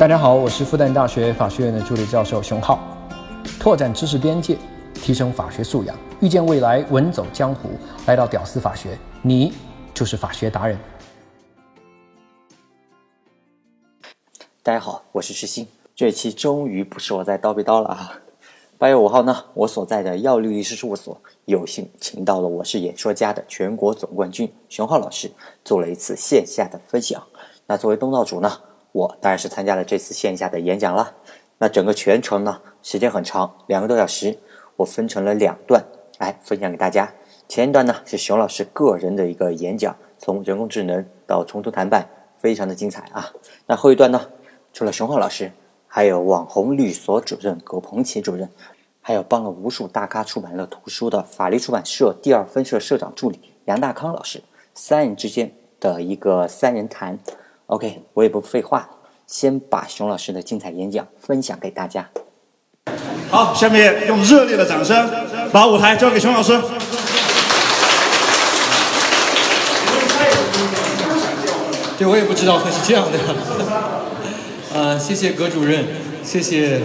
大家好，我是复旦大学法学院的助理教授熊浩。拓展知识边界，提升法学素养，遇见未来，稳走江湖。来到屌丝法学，你就是法学达人。大家好，我是石鑫。这期终于不是我在叨逼叨了啊！八月五号呢，我所在的耀律律师事务所有幸请到了我是演说家的全国总冠军熊浩老师，做了一次线下的分享。那作为东道主呢？我当然是参加了这次线下的演讲了。那整个全程呢，时间很长，两个多小时。我分成了两段来分享给大家。前一段呢是熊老师个人的一个演讲，从人工智能到冲突谈判，非常的精彩啊。那后一段呢，除了熊浩老师，还有网红律所主任葛鹏奇主任，还有帮了无数大咖出版了图书的法律出版社第二分社社长助理杨大康老师，三人之间的一个三人谈。OK，我也不废话，先把熊老师的精彩演讲分享给大家。好，下面用热烈的掌声把舞台交给熊老师。对，我也不知道会是这样的。呃，谢谢葛主任，谢谢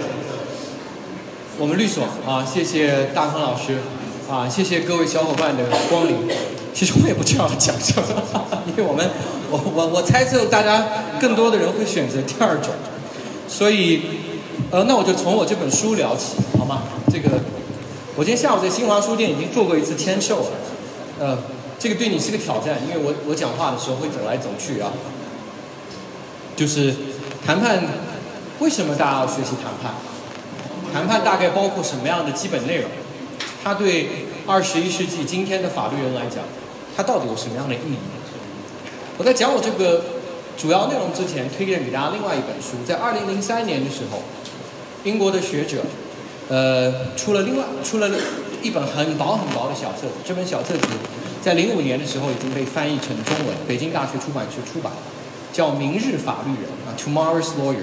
我们律所啊，谢谢大康老师啊，谢谢各位小伙伴的光临。其实我也不知道讲什么，因为我们，我我我猜测大家更多的人会选择第二种，所以，呃，那我就从我这本书聊起，好吗？这个，我今天下午在新华书店已经做过一次签售了，呃，这个对你是个挑战，因为我我讲话的时候会走来走去啊，就是谈判，为什么大家要学习谈判？谈判大概包括什么样的基本内容？它对二十一世纪今天的法律人来讲。它到底有什么样的意义？我在讲我这个主要内容之前，推荐给大家另外一本书。在二零零三年的时候，英国的学者，呃，出了另外出了一本很薄很薄的小册子。这本小册子在零五年的时候已经被翻译成中文，北京大学出版社出版，叫《明日法律人》啊，《Tomorrow's Lawyer》，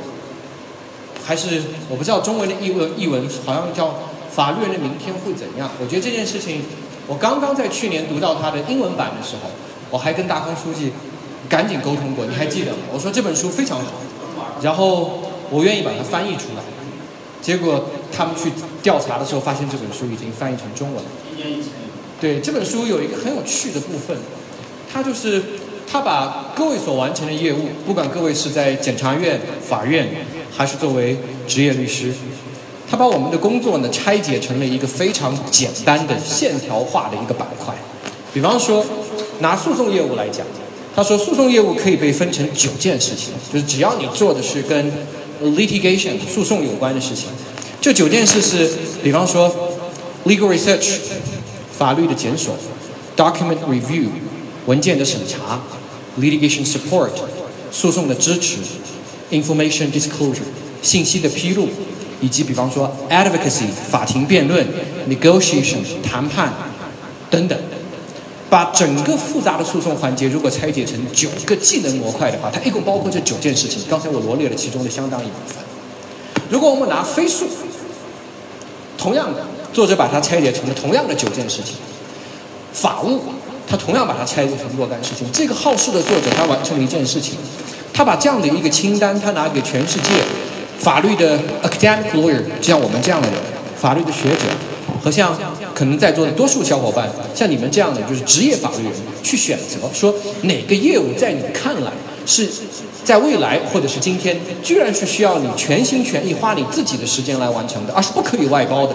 还是我不知道中文的译文译文好像叫《法律人的明天会怎样》。我觉得这件事情。我刚刚在去年读到他的英文版的时候，我还跟大康书记赶紧沟通过，你还记得吗？我说这本书非常好，然后我愿意把它翻译出来。结果他们去调查的时候，发现这本书已经翻译成中文了。对，这本书有一个很有趣的部分，它就是他把各位所完成的业务，不管各位是在检察院、法院，还是作为职业律师。他把我们的工作呢拆解成了一个非常简单的线条化的一个板块，比方说拿诉讼业务来讲，他说诉讼业务可以被分成九件事情，就是只要你做的是跟 litigation 诉讼有关的事情，这九件事是，比方说 legal research 法律的检索，document review 文件的审查，litigation support 诉讼的支持，information disclosure 信息的披露。以及比方说 advocacy 法庭辩论，negotiation 谈判等等，把整个复杂的诉讼环节如果拆解成九个技能模块的话，它一共包括这九件事情。刚才我罗列了其中的相当一部分。如果我们拿飞速，同样的作者把它拆解成了同样的九件事情。法务，他同样把它拆解成若干事情。这个好事的作者他完成了一件事情，他把这样的一个清单他拿给全世界。法律的 academic lawyer，就像我们这样的人，法律的学者，和像可能在座的多数小伙伴，像你们这样的就是职业法律人，去选择说哪个业务在你看来是在未来或者是今天，居然是需要你全心全意花你自己的时间来完成的，而是不可以外包的，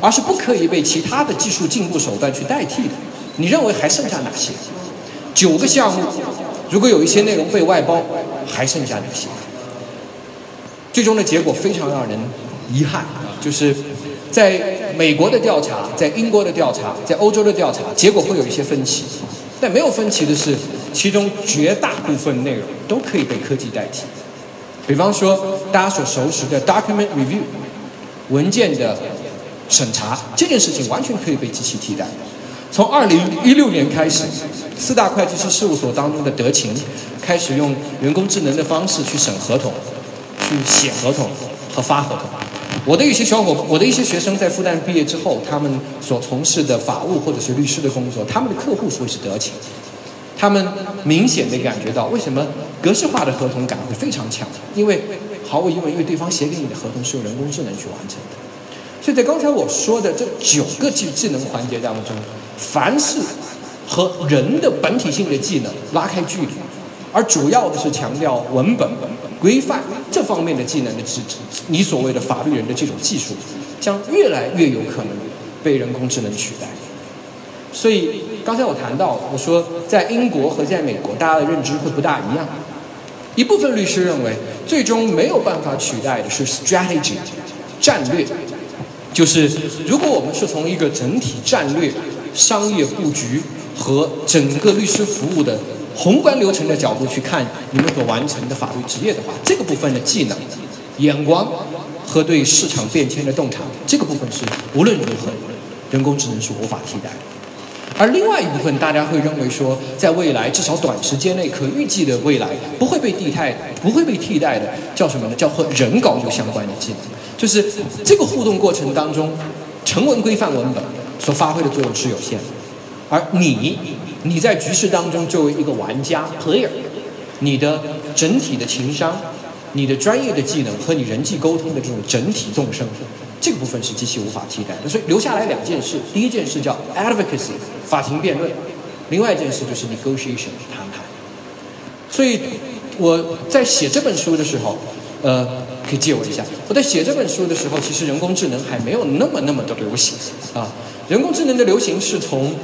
而是不可以被其他的技术进步手段去代替的。你认为还剩下哪些？九个项目，如果有一些内容被外包，还剩下哪些？最终的结果非常让人遗憾，就是在美国的调查、在英国的调查、在欧洲的调查，结果会有一些分歧。但没有分歧的是，其中绝大部分内容都可以被科技代替。比方说，大家所熟悉的 document review 文件的审查这件事情，完全可以被机器替代。从二零一六年开始，四大会计师事务所当中的德勤开始用人工智能的方式去审合同。去写合同和发合同。我的一些小伙，我的一些学生在复旦毕业之后，他们所从事的法务或者是律师的工作，他们的客户会是德勤。他们明显的感觉到，为什么格式化的合同感会非常强？因为毫无疑问，因为对方写给你的合同是用人工智能去完成的。所以在刚才我说的这九个技技能环节当中，凡是和人的本体性的技能拉开距离，而主要的是强调文本规范这方面的技能的资质，你所谓的法律人的这种技术，将越来越有可能被人工智能取代。所以刚才我谈到，我说在英国和在美国，大家的认知会不大一样。一部分律师认为，最终没有办法取代的是 strategy 战略，就是如果我们是从一个整体战略、商业布局和整个律师服务的宏观流程的角度去看你们所完成的法律职业的话，这个部分的技能、眼光和对市场变迁的洞察，这个部分是无论如何人工智能是无法替代的。而另外一部分，大家会认为说，在未来至少短时间内可预计的未来不会被替代，不会被替代的，叫什么呢？叫和人高度相关的技能，就是这个互动过程当中，成文规范文本所发挥的作用是有限的，而你，你在局势当中作为一个玩家 player，你的整体的情商、你的专业的技能和你人际沟通的这种整体纵深。这个部分是机器无法替代的，所以留下来两件事：第一件事叫 advocacy，法庭辩论；另外一件事就是 negotiation，谈判。所以我在写这本书的时候，呃，可以借我一下。我在写这本书的时候，其实人工智能还没有那么那么的流行啊。人工智能的流行是从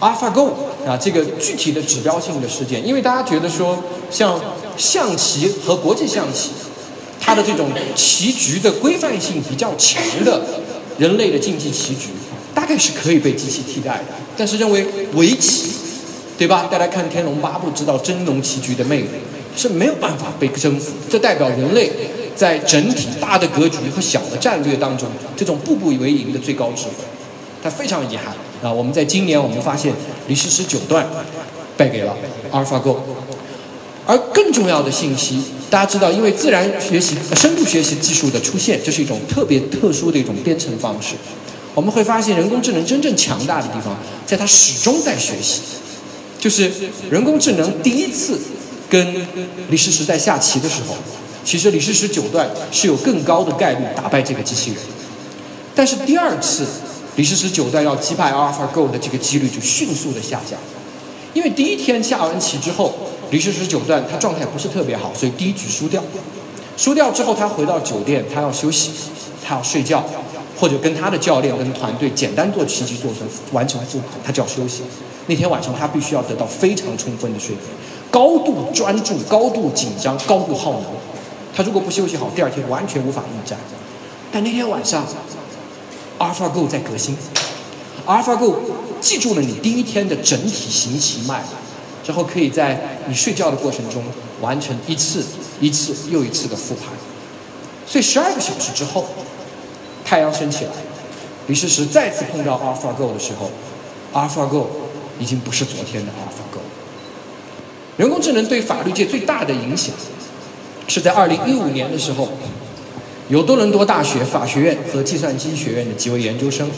AlphaGo 啊这个具体的指标性的事件，因为大家觉得说，像象棋和国际象棋。它的这种棋局的规范性比较强的人类的竞技棋局，大概是可以被机器替代的。但是认为围棋，对吧？大家看《天龙八部》知道真龙棋局的魅力是没有办法被征服。这代表人类在整体大的格局和小的战略当中，这种步步为营的最高智慧。它非常遗憾啊！我们在今年我们发现李世石九段败给了阿尔法狗。而更重要的信息，大家知道，因为自然学习、深度学习技术的出现，这是一种特别特殊的一种编程方式。我们会发现，人工智能真正强大的地方，在它始终在学习。就是人工智能第一次跟李世石在下棋的时候，其实李世石九段是有更高的概率打败这个机器人。但是第二次，李世石九段要击败 AlphaGo 的这个几率就迅速的下降，因为第一天下完棋之后。李世石九段，他状态不是特别好，所以第一局输掉。输掉之后，他回到酒店，他要休息，他要睡觉，或者跟他的教练跟团队简单做棋局做成完成复盘，他就要休息。那天晚上，他必须要得到非常充分的睡眠，高度专注、高度紧张、高度耗能。他如果不休息好，第二天完全无法应战。但那天晚上，AlphaGo 在革新，AlphaGo 记住了你第一天的整体行棋脉。之后可以在你睡觉的过程中完成一次一次又一次的复盘，所以十二个小时之后，太阳升起来，李世石再次碰到 AlphaGo 的时候，AlphaGo 已经不是昨天的 AlphaGo。人工智能对法律界最大的影响，是在二零一五年的时候，由多伦多大学法学院和计算机学院的几位研究生。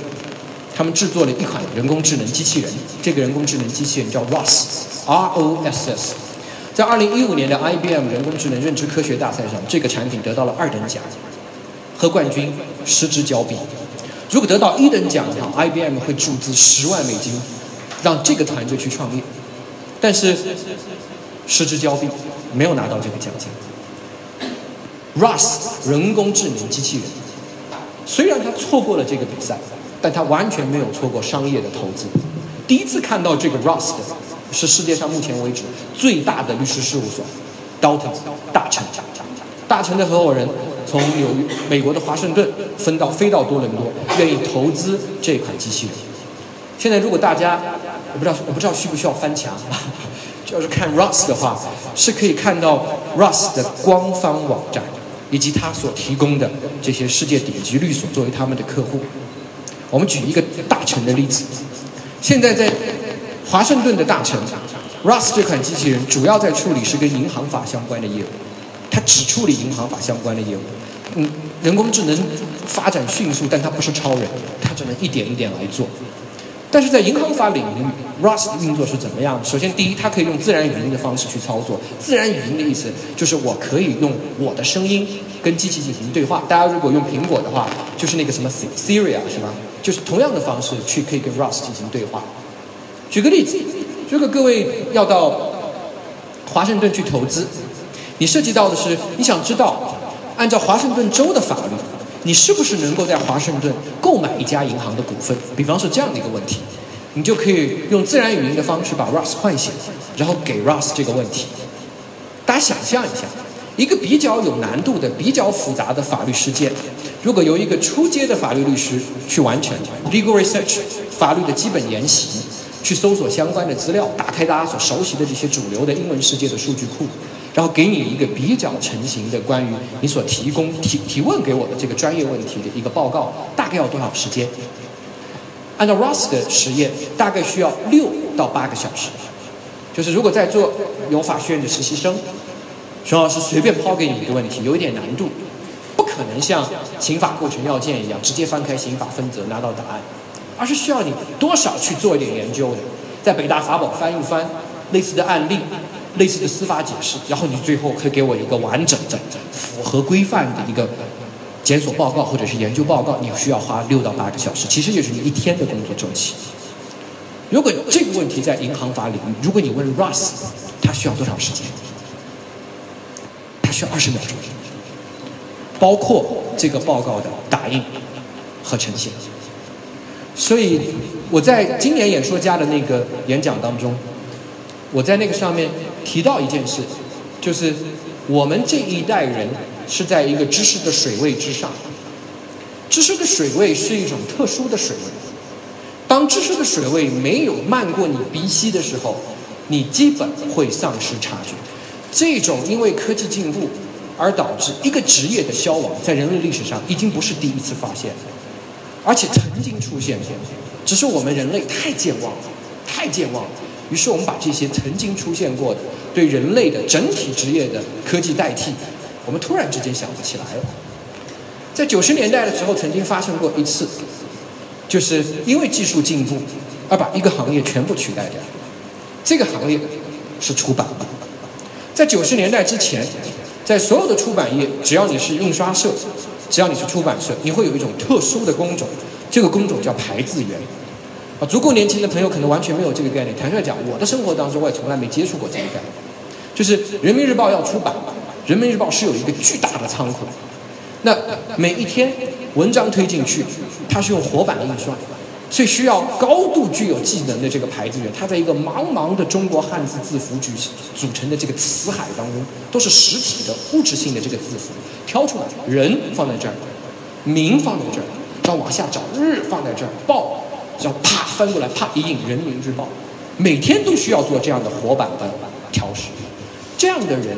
他们制作了一款人工智能机器人，这个人工智能机器人叫 ROS，R O S S，在二零一五年的 IBM 人工智能认知科学大赛上，这个产品得到了二等奖，和冠军失之交臂。如果得到一等奖的话，IBM 会注资十万美金，让这个团队去创业。但是失之交臂，没有拿到这个奖金。ROS 人工智能机器人，虽然他错过了这个比赛。但他完全没有错过商业的投资。第一次看到这个 Rust，是世界上目前为止最大的律师事务所，Dalton 大成。大成的合伙人从纽约、美国的华盛顿分到飞到多伦多，愿意投资这款机器人。现在如果大家我不知道我不知道需不需要翻墙，就是看 Rust 的话，是可以看到 Rust 的官方网站以及他所提供的这些世界顶级律所作为他们的客户。我们举一个大成的例子，现在在华盛顿的大成，Rust 这款机器人主要在处理是跟银行法相关的业务，它只处理银行法相关的业务。嗯，人工智能发展迅速，但它不是超人，它只能一点一点来做。但是在银行法领域，Rust 的运作是怎么样？首先，第一，它可以用自然语音的方式去操作。自然语音的意思就是我可以用我的声音跟机器进行对话。大家如果用苹果的话，就是那个什么 Siri 啊，是吧？就是同样的方式去可以跟 Rust 进行对话。举个例子，如果各位要到华盛顿去投资，你涉及到的是你想知道，按照华盛顿州的法律。你是不是能够在华盛顿购买一家银行的股份？比方说这样的一个问题，你就可以用自然语音的方式把 Russ 唤醒，然后给 Russ 这个问题。大家想象一下，一个比较有难度的、比较复杂的法律事件，如果由一个初阶的法律律师去完成 legal research 法律的基本研习，去搜索相关的资料，打开大家所熟悉的这些主流的英文世界的数据库。然后给你一个比较成型的关于你所提供提提问给我的这个专业问题的一个报告，大概要多少时间？按照 Ross 的实验，大概需要六到八个小时。就是如果在做有法学院的实习生，熊老师随便抛给你一个问题，有一点难度，不可能像刑法构成要件一样直接翻开刑法分则拿到答案，而是需要你多少去做一点研究的，在北大法宝翻一翻类似的案例。类似的司法解释，然后你最后可以给我一个完整的、符合规范的一个检索报告或者是研究报告，你需要花六到八个小时，其实就是你一天的工作周期。如果这个问题在银行法领域，如果你问 Russ，他需要多少时间？他需要二十秒钟，包括这个报告的打印和呈现。所以我在今年演说家的那个演讲当中，我在那个上面。提到一件事，就是我们这一代人是在一个知识的水位之上。知识的水位是一种特殊的水位。当知识的水位没有漫过你鼻息的时候，你基本会丧失察觉。这种因为科技进步而导致一个职业的消亡，在人类历史上已经不是第一次发现，而且曾经出现过，只是我们人类太健忘了，太健忘了。于是我们把这些曾经出现过的对人类的整体职业的科技代替，我们突然之间想不起来了。在九十年代的时候，曾经发生过一次，就是因为技术进步而把一个行业全部取代掉。这个行业是出版。在九十年代之前，在所有的出版业，只要你是印刷社，只要你是出版社，你会有一种特殊的工种，这个工种叫排字员。啊，足够年轻的朋友可能完全没有这个概念。坦率讲，我的生活当中我也从来没接触过这个概念。就是《人民日报》要出版，《人民日报》是有一个巨大的仓库，那每一天文章推进去，它是用活版印刷，所以需要高度具有技能的这个排字员。他在一个茫茫的中国汉字字符组组成的这个词海当中，都是实体的物质性的这个字符，挑出来人放在这儿，名放在这儿，然后往下找日放在这儿，报。要啪翻过来，啪一印《人民日报》，每天都需要做这样的活版的调试。这样的人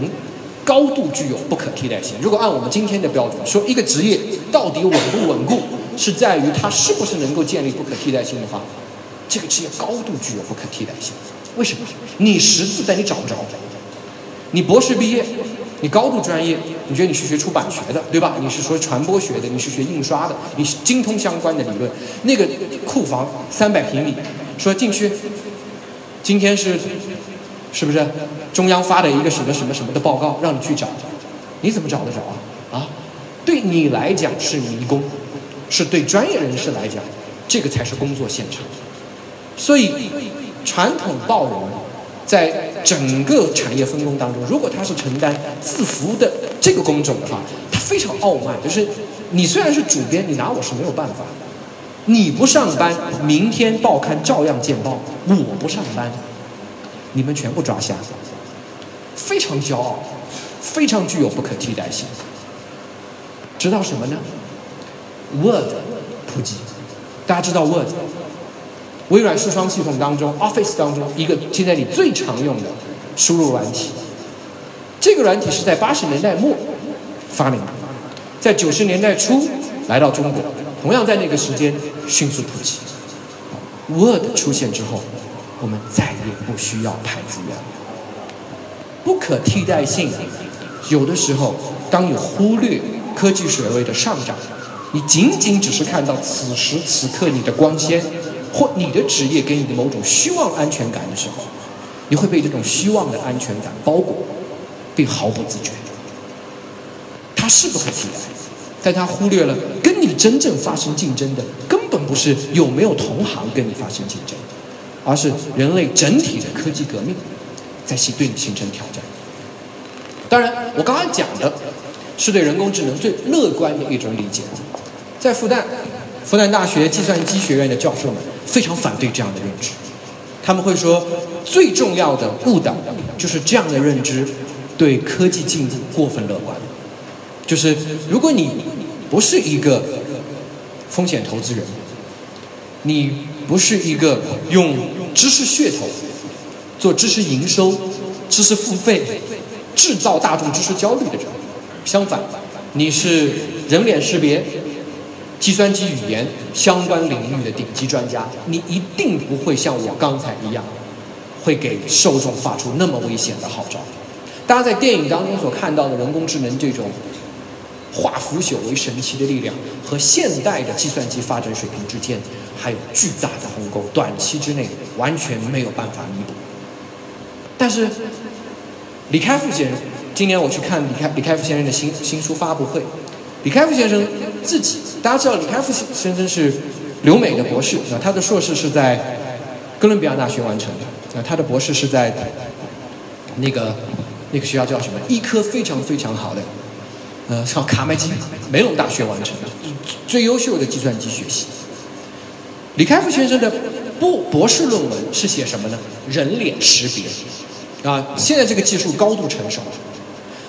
高度具有不可替代性。如果按我们今天的标准说，一个职业到底稳不稳固，是在于他是不是能够建立不可替代性的话，这个职业高度具有不可替代性。为什么？你识字但你找不着，你博士毕业。你高度专业，你觉得你是学出版学的，对吧？你是说传播学的，你是学印刷的，你是精通相关的理论。那个库房三百平米，说进去，今天是，是不是中央发的一个什么什么什么的报告，让你去找，你怎么找得着啊？啊，对你来讲是迷宫，是对专业人士来讲，这个才是工作现场。所以，传统报人。在整个产业分工当中，如果他是承担字符的这个工种的话，他非常傲慢。就是你虽然是主编，你拿我是没有办法。你不上班，明天报刊照样见报；我不上班，你们全部抓瞎。非常骄傲，非常具有不可替代性。知道什么呢？Word 普及，大家知道 Word。微软视窗系统当中，Office 当中一个现在你最常用的输入软体，这个软体是在八十年代末发明的，在九十年代初来到中国，同样在那个时间迅速普及。Word 出现之后，我们再也不需要排字员了。不可替代性，有的时候当你忽略科技水位的上涨，你仅仅只是看到此时此刻你的光鲜。或你的职业给你的某种虚妄安全感的时候，你会被这种虚妄的安全感包裹，并毫不自觉。他是不可替代，但他忽略了跟你真正发生竞争的，根本不是有没有同行跟你发生竞争，而是人类整体的科技革命在形对你形成挑战。当然，我刚刚讲的是对人工智能最乐观的一种理解。在复旦，复旦大学计算机学院的教授们非常反对这样的认知，他们会说，最重要的误导就是这样的认知对科技进步过分乐观。就是如果你不是一个风险投资人，你不是一个用知识噱头做知识营收、知识付费。制造大众知识焦虑的人，相反，你是人脸识别、计算机语言相关领域的顶级专家，你一定不会像我刚才一样，会给受众发出那么危险的号召。大家在电影当中所看到的人工智能这种化腐朽为神奇的力量，和现代的计算机发展水平之间还有巨大的鸿沟，短期之内完全没有办法弥补。但是。李开复先生，今年我去看李开李开复先生的新新书发布会。李开复先生自己，大家知道李开复先生是留美的博士，啊，他的硕士是在哥伦比亚大学完成的，啊，他的博士是在那个那个学校叫什么？医科非常非常好的，呃，叫卡麦基梅隆大学完成的，最优秀的计算机学习。李开复先生的博博士论文是写什么呢？人脸识别。啊，现在这个技术高度成熟，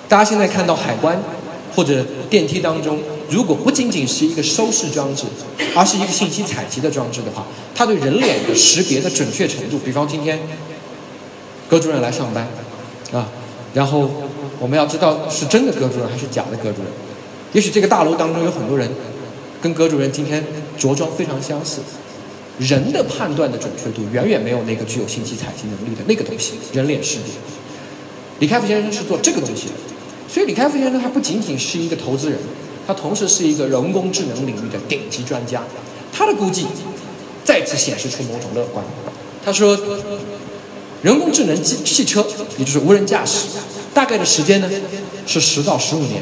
大家现在看到海关或者电梯当中，如果不仅仅是一个收视装置，而是一个信息采集的装置的话，它对人脸的识别的准确程度，比方今天葛主任来上班，啊，然后我们要知道是真的葛主任还是假的葛主任，也许这个大楼当中有很多人跟葛主任今天着装非常相似。人的判断的准确度远远没有那个具有信息采集能力的那个东西，人脸识别。李开复先生是做这个东西的，所以李开复先生他不仅仅是一个投资人，他同时是一个人工智能领域的顶级专家。他的估计再次显示出某种乐观。他说，人工智能机汽车，也就是无人驾驶，大概的时间呢是十到十五年。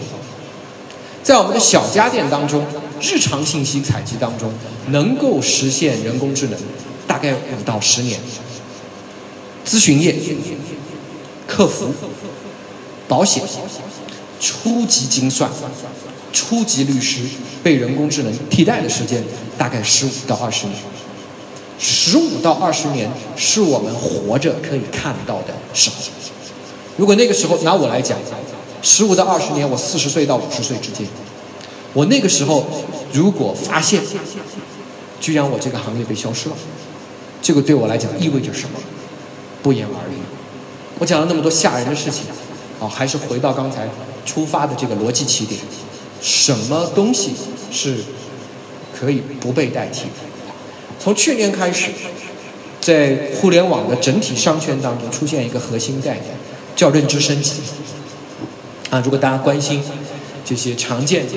在我们的小家电当中。日常信息采集当中，能够实现人工智能，大概五到十年。咨询业、客服、保险、初级精算、初级律师被人工智能替代的时间，大概十五到二十年。十五到二十年是我们活着可以看到的时候。如果那个时候拿我来讲，十五到二十年，我四十岁到五十岁之间。我那个时候，如果发现，居然我这个行业被消失了，这个对我来讲意味着什么？不言而喻。我讲了那么多吓人的事情，啊，还是回到刚才出发的这个逻辑起点：什么东西是可以不被代替？从去年开始，在互联网的整体商圈当中出现一个核心概念，叫认知升级。啊，如果大家关心这些常见的。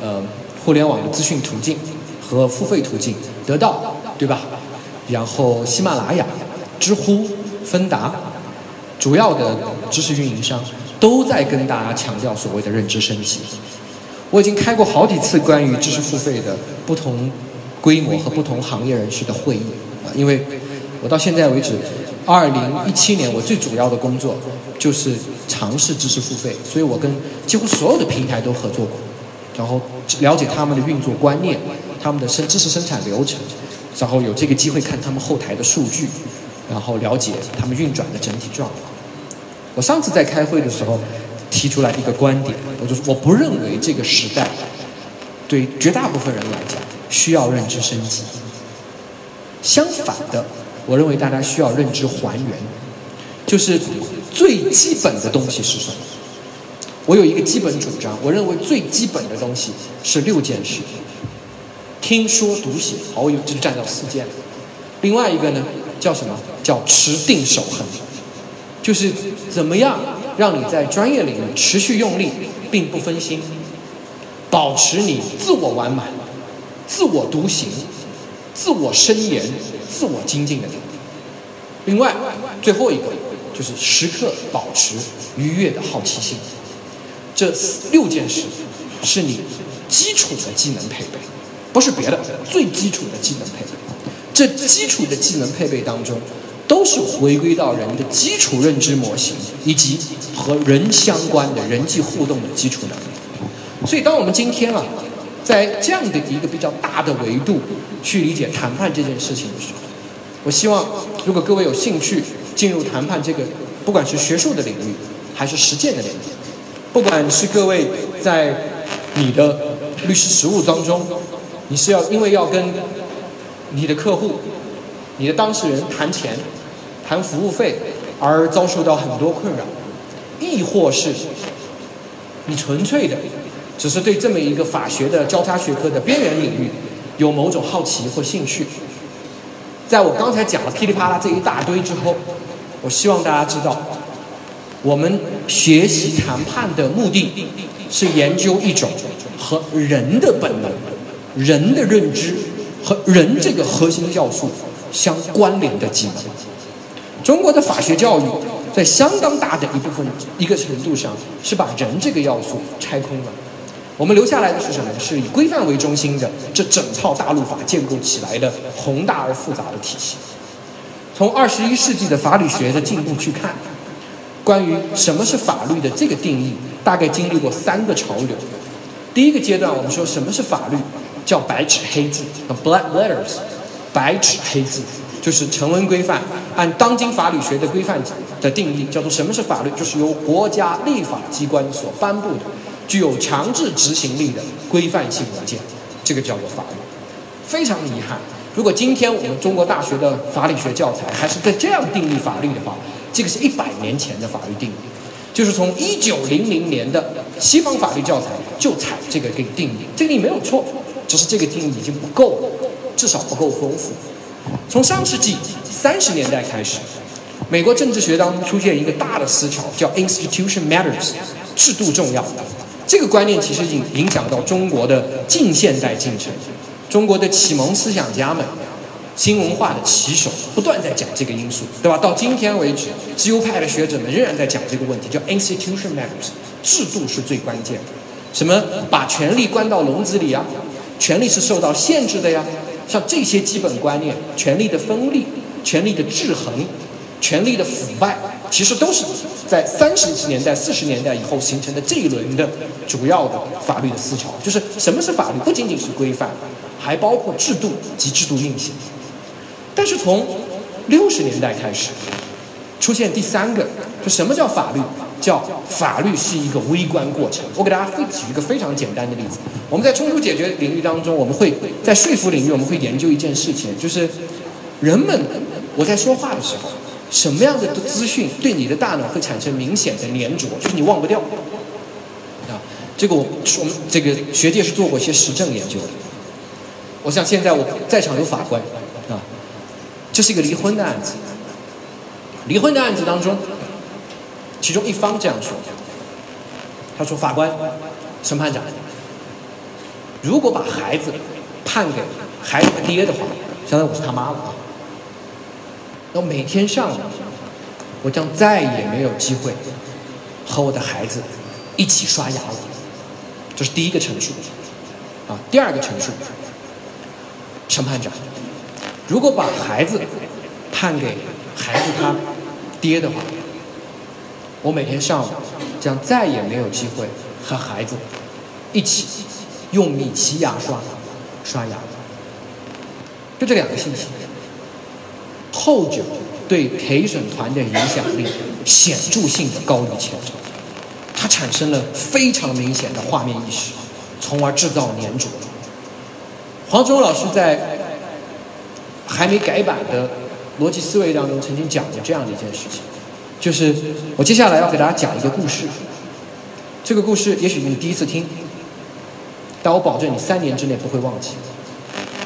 呃，互联网的资讯途径和付费途径得到，对吧？然后喜马拉雅、知乎、芬达，主要的知识运营商都在跟大家强调所谓的认知升级。我已经开过好几次关于知识付费的不同规模和不同行业人士的会议啊，因为我到现在为止，二零一七年我最主要的工作就是尝试知识付费，所以我跟几乎所有的平台都合作过。然后了解他们的运作观念，他们的生知识生产流程，然后有这个机会看他们后台的数据，然后了解他们运转的整体状况。我上次在开会的时候提出来一个观点，我就是我不认为这个时代对绝大部分人来讲需要认知升级。相反的，我认为大家需要认知还原，就是最基本的东西是什么？我有一个基本主张，我认为最基本的东西是六件事：听说读写，好，我有就占到四件。另外一个呢，叫什么？叫持定守恒，就是怎么样让你在专业领域持续用力，并不分心，保持你自我完满、自我独行、自我伸延、自我精进的能力。另外，最后一个就是时刻保持愉悦的好奇心。这六件事是你基础的技能配备，不是别的，最基础的技能配备。这基础的技能配备当中，都是回归到人的基础认知模型以及和人相关的人际互动的基础能力。所以，当我们今天啊，在这样的一个比较大的维度去理解谈判这件事情的时候，我希望，如果各位有兴趣进入谈判这个，不管是学术的领域还是实践的领域，不管是各位在你的律师实务当中，你是要因为要跟你的客户、你的当事人谈钱、谈服务费而遭受到很多困扰，亦或是你纯粹的只是对这么一个法学的交叉学科的边缘领域有某种好奇或兴趣，在我刚才讲了噼里啪啦这一大堆之后，我希望大家知道，我们学习谈判的目的是研究一种和人的本能、人的认知和人这个核心要素相关联的技能。中国的法学教育在相当大的一部分一个程度上是把人这个要素拆空了。我们留下来的是什么？是以规范为中心的这整套大陆法建构起来的宏大而复杂的体系。从二十一世纪的法理学的进步去看，关于什么是法律的这个定义，大概经历过三个潮流。第一个阶段，我们说什么是法律，叫白纸黑字 （black letters），白纸黑字就是成文规范，按当今法理学的规范的定义，叫做什么是法律，就是由国家立法机关所颁布的。具有强制执行力的规范性文件，这个叫做法律。非常遗憾，如果今天我们中国大学的法理学教材还是在这样定义法律的话，这个是一百年前的法律定义，就是从一九零零年的西方法律教材就采这个给定义，这个定义没有错，只是这个定义已经不够了，至少不够丰富。从上世纪三十年代开始，美国政治学当中出现一个大的思潮，叫 institution matters，制度重要。这个观念其实已经影响到中国的近现代进程，中国的启蒙思想家们、新文化的旗手不断在讲这个因素，对吧？到今天为止，自由派的学者们仍然在讲这个问题，叫 institution matters，制度是最关键的。什么把权力关到笼子里啊？权力是受到限制的呀。像这些基本观念，权力的分立、权力的制衡、权力的腐败，其实都是。在三十年代、四十年代以后形成的这一轮的主要的法律的思潮，就是什么是法律？不仅仅是规范，还包括制度及制度运行。但是从六十年代开始，出现第三个，就什么叫法律？叫法律是一个微观过程。我给大家举一个非常简单的例子：我们在冲突解决领域当中，我们会在说服领域，我们会研究一件事情，就是人们我在说话的时候。什么样的资讯对你的大脑会产生明显的粘着，就是你忘不掉啊？这个我我们这个学界是做过一些实证研究的。我想现在我在场有法官啊，这是一个离婚的案子。离婚的案子当中，其中一方这样说：“他说，法官、审判长，如果把孩子判给孩子的爹的话，相当于我是他妈了啊。”我每天上午，我将再也没有机会和我的孩子一起刷牙了。这是第一个陈述，啊，第二个陈述，审判长，如果把孩子判给孩子他爹的话，我每天上午将再也没有机会和孩子一起用米奇牙刷刷牙。就这两个信息。后者对陪审团的影响力显著性的高于前者，它产生了非常明显的画面意识，从而制造粘着。黄忠老师在还没改版的逻辑思维当中曾经讲过这样的一件事情，就是我接下来要给大家讲一个故事。这个故事也许你第一次听，但我保证你三年之内不会忘记。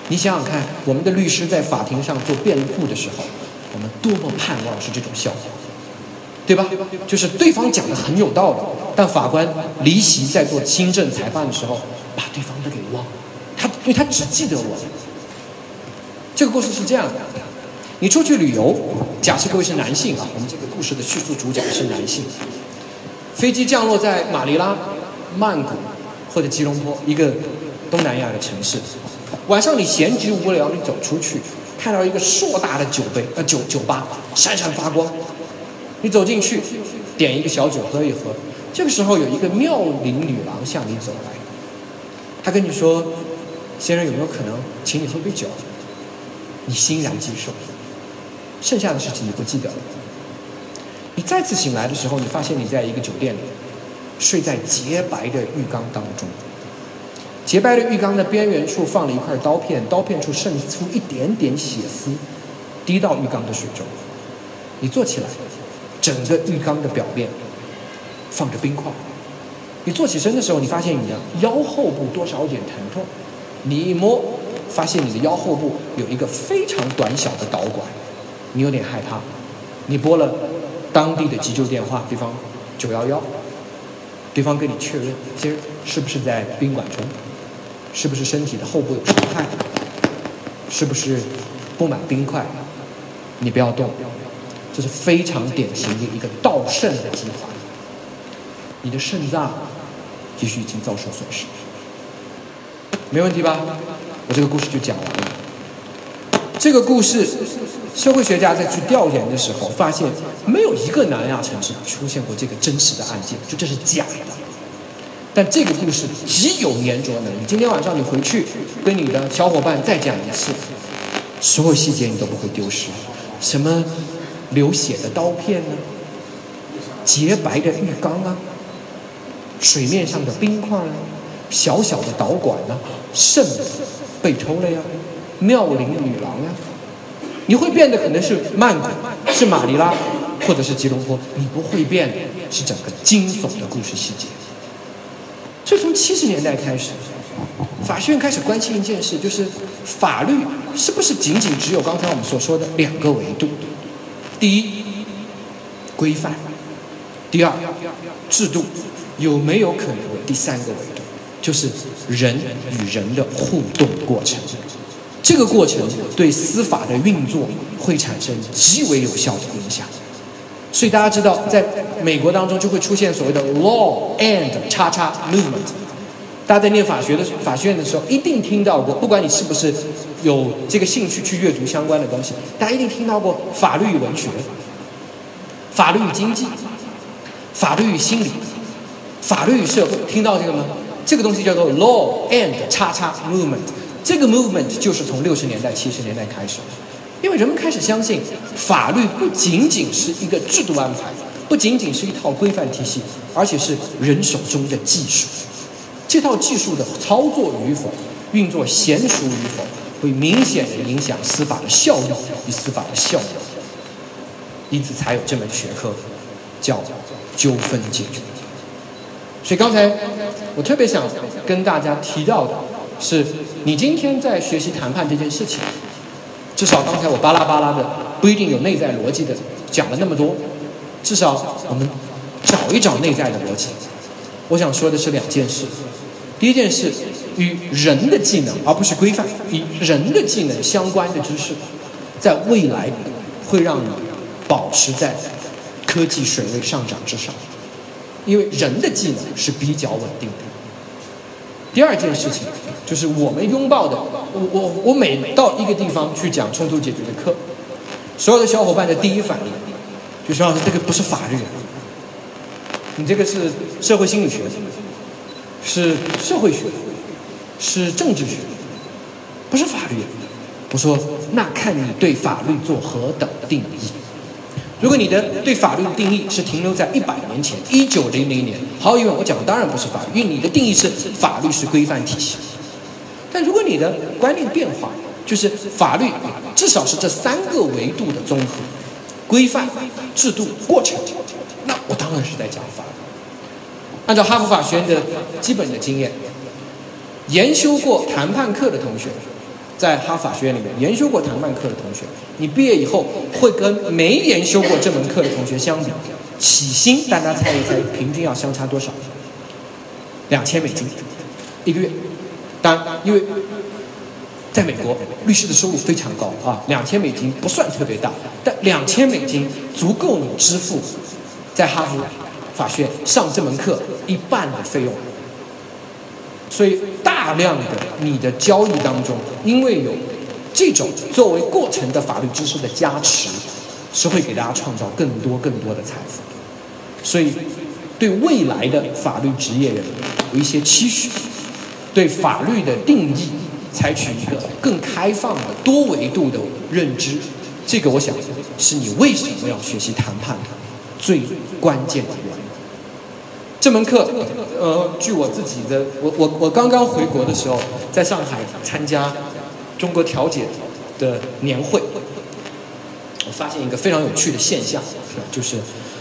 你想想看，我们的律师在法庭上做辩护的时候，我们多么盼望是这种效果，对吧？就是对方讲的很有道理，但法官离席在做新政裁判的时候，把对方都给忘了，他因为他只记得我。这个故事是这样的：你出去旅游，假设各位是男性啊，我们这个故事的叙述主角是男性，飞机降落在马尼拉、曼谷或者吉隆坡一个东南亚的城市。晚上你闲极无聊，你走出去，看到一个硕大的酒杯呃酒酒吧，闪闪发光。你走进去，点一个小酒喝一喝。这个时候有一个妙龄女郎向你走来，她跟你说：“先生，有没有可能请你喝杯酒？”你欣然接受。剩下的事情你不记得了。你再次醒来的时候，你发现你在一个酒店里，睡在洁白的浴缸当中。洁白的浴缸的边缘处放了一块刀片，刀片处渗出一点点血丝，滴到浴缸的水中。你坐起来，整个浴缸的表面放着冰块。你坐起身的时候，你发现你的腰后部多少有点疼痛。你一摸，发现你的腰后部有一个非常短小的导管，你有点害怕。你拨了当地的急救电话，对方九幺幺，对方跟你确认，今儿是不是在宾馆中？是不是身体的后部有伤害？是不是布满冰块？你不要动，这是非常典型的一个盗肾的计划。你的肾脏也许已经遭受损失，没问题吧？我这个故事就讲完了。这个故事，社会学家在去调研的时候发现，没有一个南亚城市出现过这个真实的案件，就这是假的。但这个故事极有粘着能力。今天晚上你回去跟你的小伙伴再讲一次，所有细节你都不会丢失。什么流血的刀片呢？洁白的浴缸啊？水面上的冰块啊？小小的导管呢？肾被偷了呀？妙龄女郎呀？你会变的可能是曼谷，是马尼拉，或者是吉隆坡。你不会变的是整个惊悚的故事细节。所以从七十年代开始，法学院开始关心一件事，就是法律是不是仅仅只有刚才我们所说的两个维度？第一，规范；第二，制度。有没有可能第三个维度，就是人与人的互动过程？这个过程对司法的运作会产生极为有效的影响。所以大家知道，在美国当中就会出现所谓的 law and 叉叉 movement。大家在念法学的法学院的时候，一定听到过，不管你是不是有这个兴趣去阅读相关的东西，大家一定听到过法律与文学、法律与经济、法律与心理、法律与社会，听到这个吗？这个东西叫做 law and 叉叉 movement。这个 movement 就是从六十年代、七十年代开始。因为人们开始相信，法律不仅仅是一个制度安排，不仅仅是一套规范体系，而且是人手中的技术。这套技术的操作与否、运作娴熟与否，会明显的影响司法的效率与司法的效率。因此，才有这门学科叫纠纷解决。所以，刚才我特别想跟大家提到的是，你今天在学习谈判这件事情。至少刚才我巴拉巴拉的不一定有内在逻辑的讲了那么多，至少我们找一找内在的逻辑。我想说的是两件事，第一件事与人的技能而不是规范，与人的技能相关的知识，在未来会让你保持在科技水位上涨之上，因为人的技能是比较稳定的。第二件事情就是我们拥抱的，我我我每到一个地方去讲冲突解决的课，所有的小伙伴的第一反应，就说这个不是法律，你这个是社会心理学，是社会学，是政治学，不是法律。我说那看你对法律做何等定义。如果你的对法律的定义是停留在一百年前，一九零零年，毫无疑问，我讲的当然不是法律，因为你的定义是法律是规范体系。但如果你的观念变化，就是法律至少是这三个维度的综合，规范、制度、过程，那我当然是在讲法律。按照哈佛法学院的基本的经验，研修过谈判课的同学。在哈法学院里面研修过谈判课的同学，你毕业以后会跟没研修过这门课的同学相比，起薪大家猜一猜，平均要相差多少？两千美金一个月。当然，因为在美国，律师的收入非常高啊，两千美金不算特别大，但两千美金足够你支付在哈佛法学院上这门课一半的费用。所以，大量的你的交易当中，因为有这种作为过程的法律知识的加持，是会给大家创造更多更多的财富。所以，对未来的法律职业人有一些期许，对法律的定义采取一个更开放的多维度的认知，这个我想是你为什么要学习谈判的最关键的原因。这门课，呃，据我自己的，我我我刚刚回国的时候，在上海参加中国调解的年会，我发现一个非常有趣的现象，就是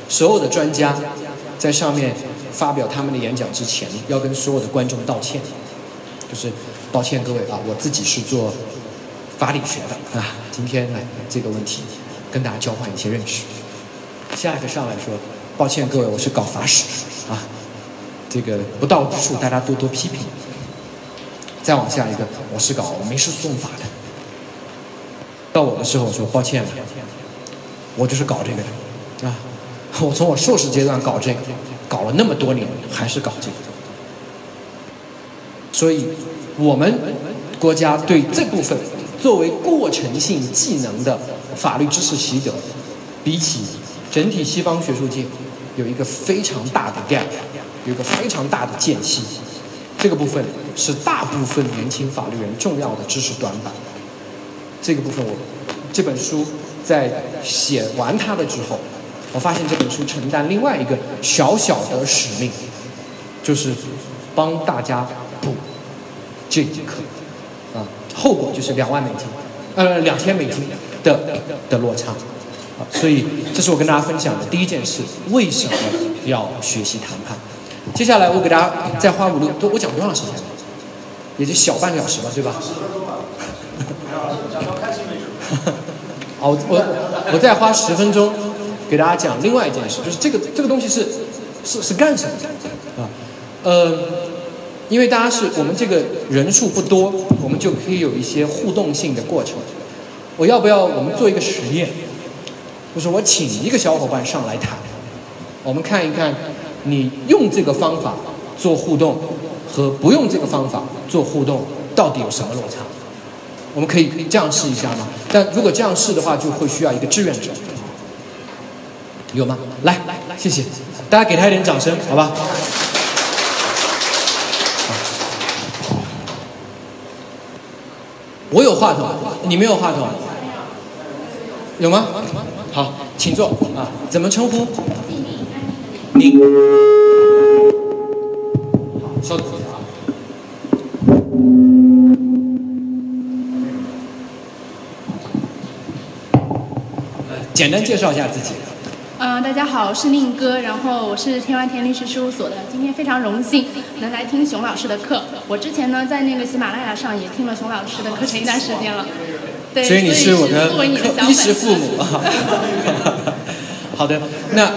所有的专家在上面发表他们的演讲之前，要跟所有的观众道歉，就是抱歉各位啊，我自己是做法理学的啊，今天来这个问题跟大家交换一些认识。下一个上来说，抱歉各位，我是搞法史啊，这个不到之处大家多多批评。再往下一个，我是搞民事诉讼法的。到我的时候，我说抱歉了，我就是搞这个的啊，我从我硕士阶段搞这个，搞了那么多年，还是搞这个。所以，我们国家对这部分作为过程性技能的法律知识习得，比起整体西方学术界有一个非常大的 gap，有一个非常大的间隙。这个部分是大部分年轻法律人重要的知识短板。这个部分我这本书在写完它的之后，我发现这本书承担另外一个小小的使命，就是帮大家补这节课啊，后果就是两万美金，呃，两千美金的的落差。所以这是我跟大家分享的第一件事，为什么要学习谈判？接下来我给大家再花五六多，我讲多长时间？也就小半个小时吧，对吧？好，我我我再花十分钟给大家讲另外一件事，就是这个这个东西是是是干什么的啊？呃，因为大家是我们这个人数不多，我们就可以有一些互动性的过程。我要不要我们做一个实验？就是我请一个小伙伴上来谈，我们看一看你用这个方法做互动和不用这个方法做互动到底有什么落差？我们可以这样试一下吗？但如果这样试的话，就会需要一个志愿者，有吗？来，谢谢，大家给他一点掌声，好吧？我有话筒，你没有话筒，有吗？好，请坐啊。怎么称呼？您。稍等一下啊。简单介绍一下自己。嗯，大家好，我是宁哥，然后我是天外天律师事务所的。今天非常荣幸能来听熊老师的课。我之前呢，在那个喜马拉雅上也听了熊老师的课程一段时间了。对，所以你是我的衣食父母啊。好的，那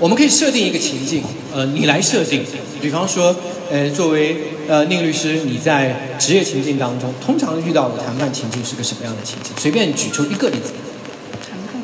我们可以设定一个情境，呃，你来设定，比方说，呃，作为呃宁律师，你在职业情境当中，通常遇到的谈判情境是个什么样的情境？随便举出一个例子。谈判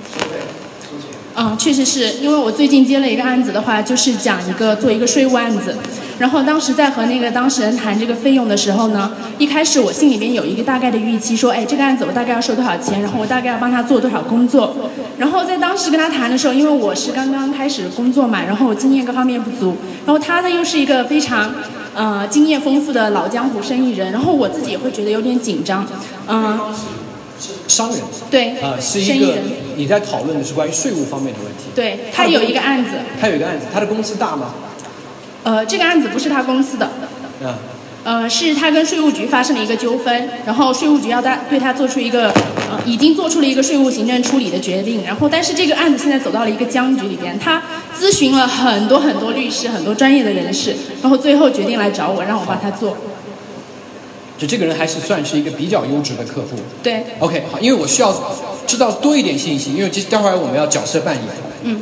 嗯，确实是因为我最近接了一个案子的话，就是讲一个做一个税务案子。然后当时在和那个当事人谈这个费用的时候呢，一开始我心里面有一个大概的预期，说，哎，这个案子我大概要收多少钱，然后我大概要帮他做多少工作。然后在当时跟他谈的时候，因为我是刚刚开始工作嘛，然后我经验各方面不足，然后他呢又是一个非常呃经验丰富的老江湖生意人，然后我自己也会觉得有点紧张，嗯、商人对，啊、是一个生意人，你在讨论的是关于税务方面的问题。对他有一个案子，他有一个案子，他的公司大吗？呃，这个案子不是他公司的，嗯，呃，是他跟税务局发生了一个纠纷，然后税务局要他对他做出一个，呃，已经做出了一个税务行政处理的决定，然后但是这个案子现在走到了一个僵局里边，他咨询了很多很多律师、很多专业的人士，然后最后决定来找我，让我帮他做。就这个人还是算是一个比较优质的客户。对，OK，好，因为我需要知道多一点信息，因为这待会儿我们要角色扮演。嗯，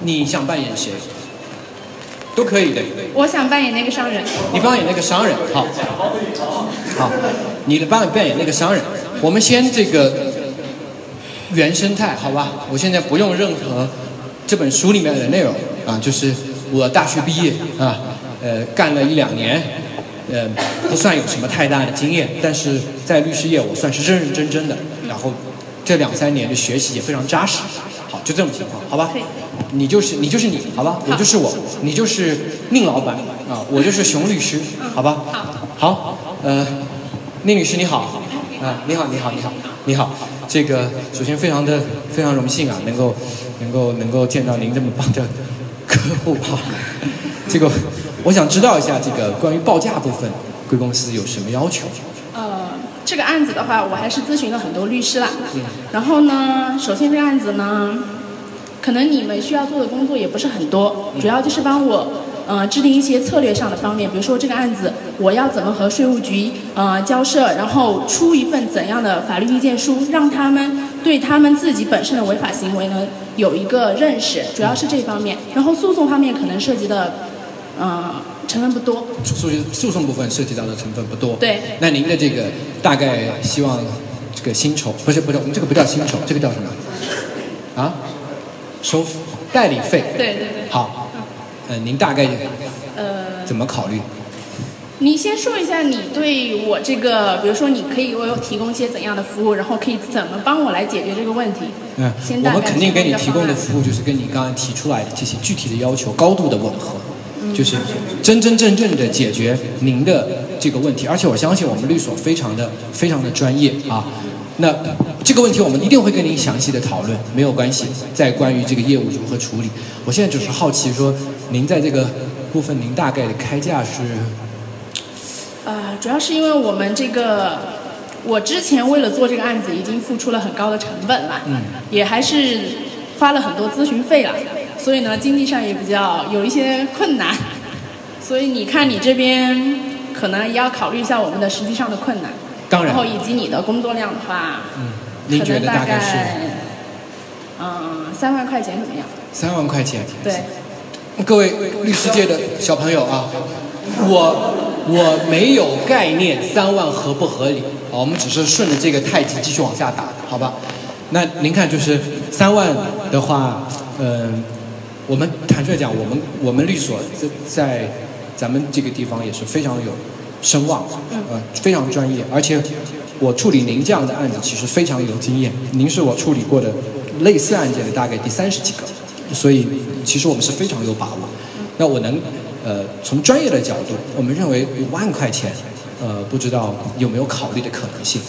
你想扮演谁？都可以的。我想扮演那个商人。你扮演那个商人，好，好，你的扮扮演那个商人。我们先这个原生态，好吧？我现在不用任何这本书里面的内容啊，就是我大学毕业啊，呃，干了一两年，呃，不算有什么太大的经验，但是在律师业我算是认认真真的，然后这两三年的学习也非常扎实。好，就这种情况，好吧？你就是你就是你，好吧？我就是我，你就是宁老板啊，我就是熊律师，好吧？好，呃，宁律师你好，啊，你好，你好，你好，你好，这个首先非常的非常荣幸啊，能够能够能够见到您这么棒的客户哈，这个我想知道一下这个关于报价部分，贵公司有什么要求？呃，这个案子的话，我还是咨询了很多律师啦。然后呢，首先这个案子呢，可能你们需要做的工作也不是很多，主要就是帮我呃制定一些策略上的方面，比如说这个案子我要怎么和税务局呃交涉，然后出一份怎样的法律意见书，让他们对他们自己本身的违法行为呢有一个认识，主要是这方面。然后诉讼方面可能涉及的呃成分不多。诉诉讼部分涉及到的成分不多。对。那您的这个大概希望这个薪酬不是不是我们这个不叫薪酬，这个叫什么？啊？收代理费。对对对。好，呃，您大概呃怎么考虑？你先说一下你对我这个，比如说你可以为我提供一些怎样的服务，然后可以怎么帮我来解决这个问题？嗯，先我们肯定给你提供的服务就是跟你刚刚提出来的这些具体的要求高度的吻合，就是真真正正的解决您的这个问题。而且我相信我们律所非常的非常的专业啊。那这个问题我们一定会跟您详细的讨论，没有关系。在关于这个业务如何处理，我现在只是好奇说，您在这个部分您大概的开价是？呃，主要是因为我们这个，我之前为了做这个案子已经付出了很高的成本了，嗯，也还是花了很多咨询费了，所以呢，经济上也比较有一些困难。所以你看你这边可能也要考虑一下我们的实际上的困难，当然然后以及你的工作量的话，嗯，您觉得大概是嗯，三万块钱怎么样？三万块钱？对，各位律师界的小朋友啊，我我没有概念三万合不合理啊，我们只是顺着这个太极继续往下打，好吧？那您看，就是三万的话，嗯、我们坦率讲，我们我们律所在在咱们这个地方也是非常有声望，呃，非常专业，而且我处理您这样的案子其实非常有经验，您是我处理过的类似案件的大概第三十几个，所以其实我们是非常有把握。那我能呃从专业的角度，我们认为五万块钱，呃不知道有没有考虑的可能性。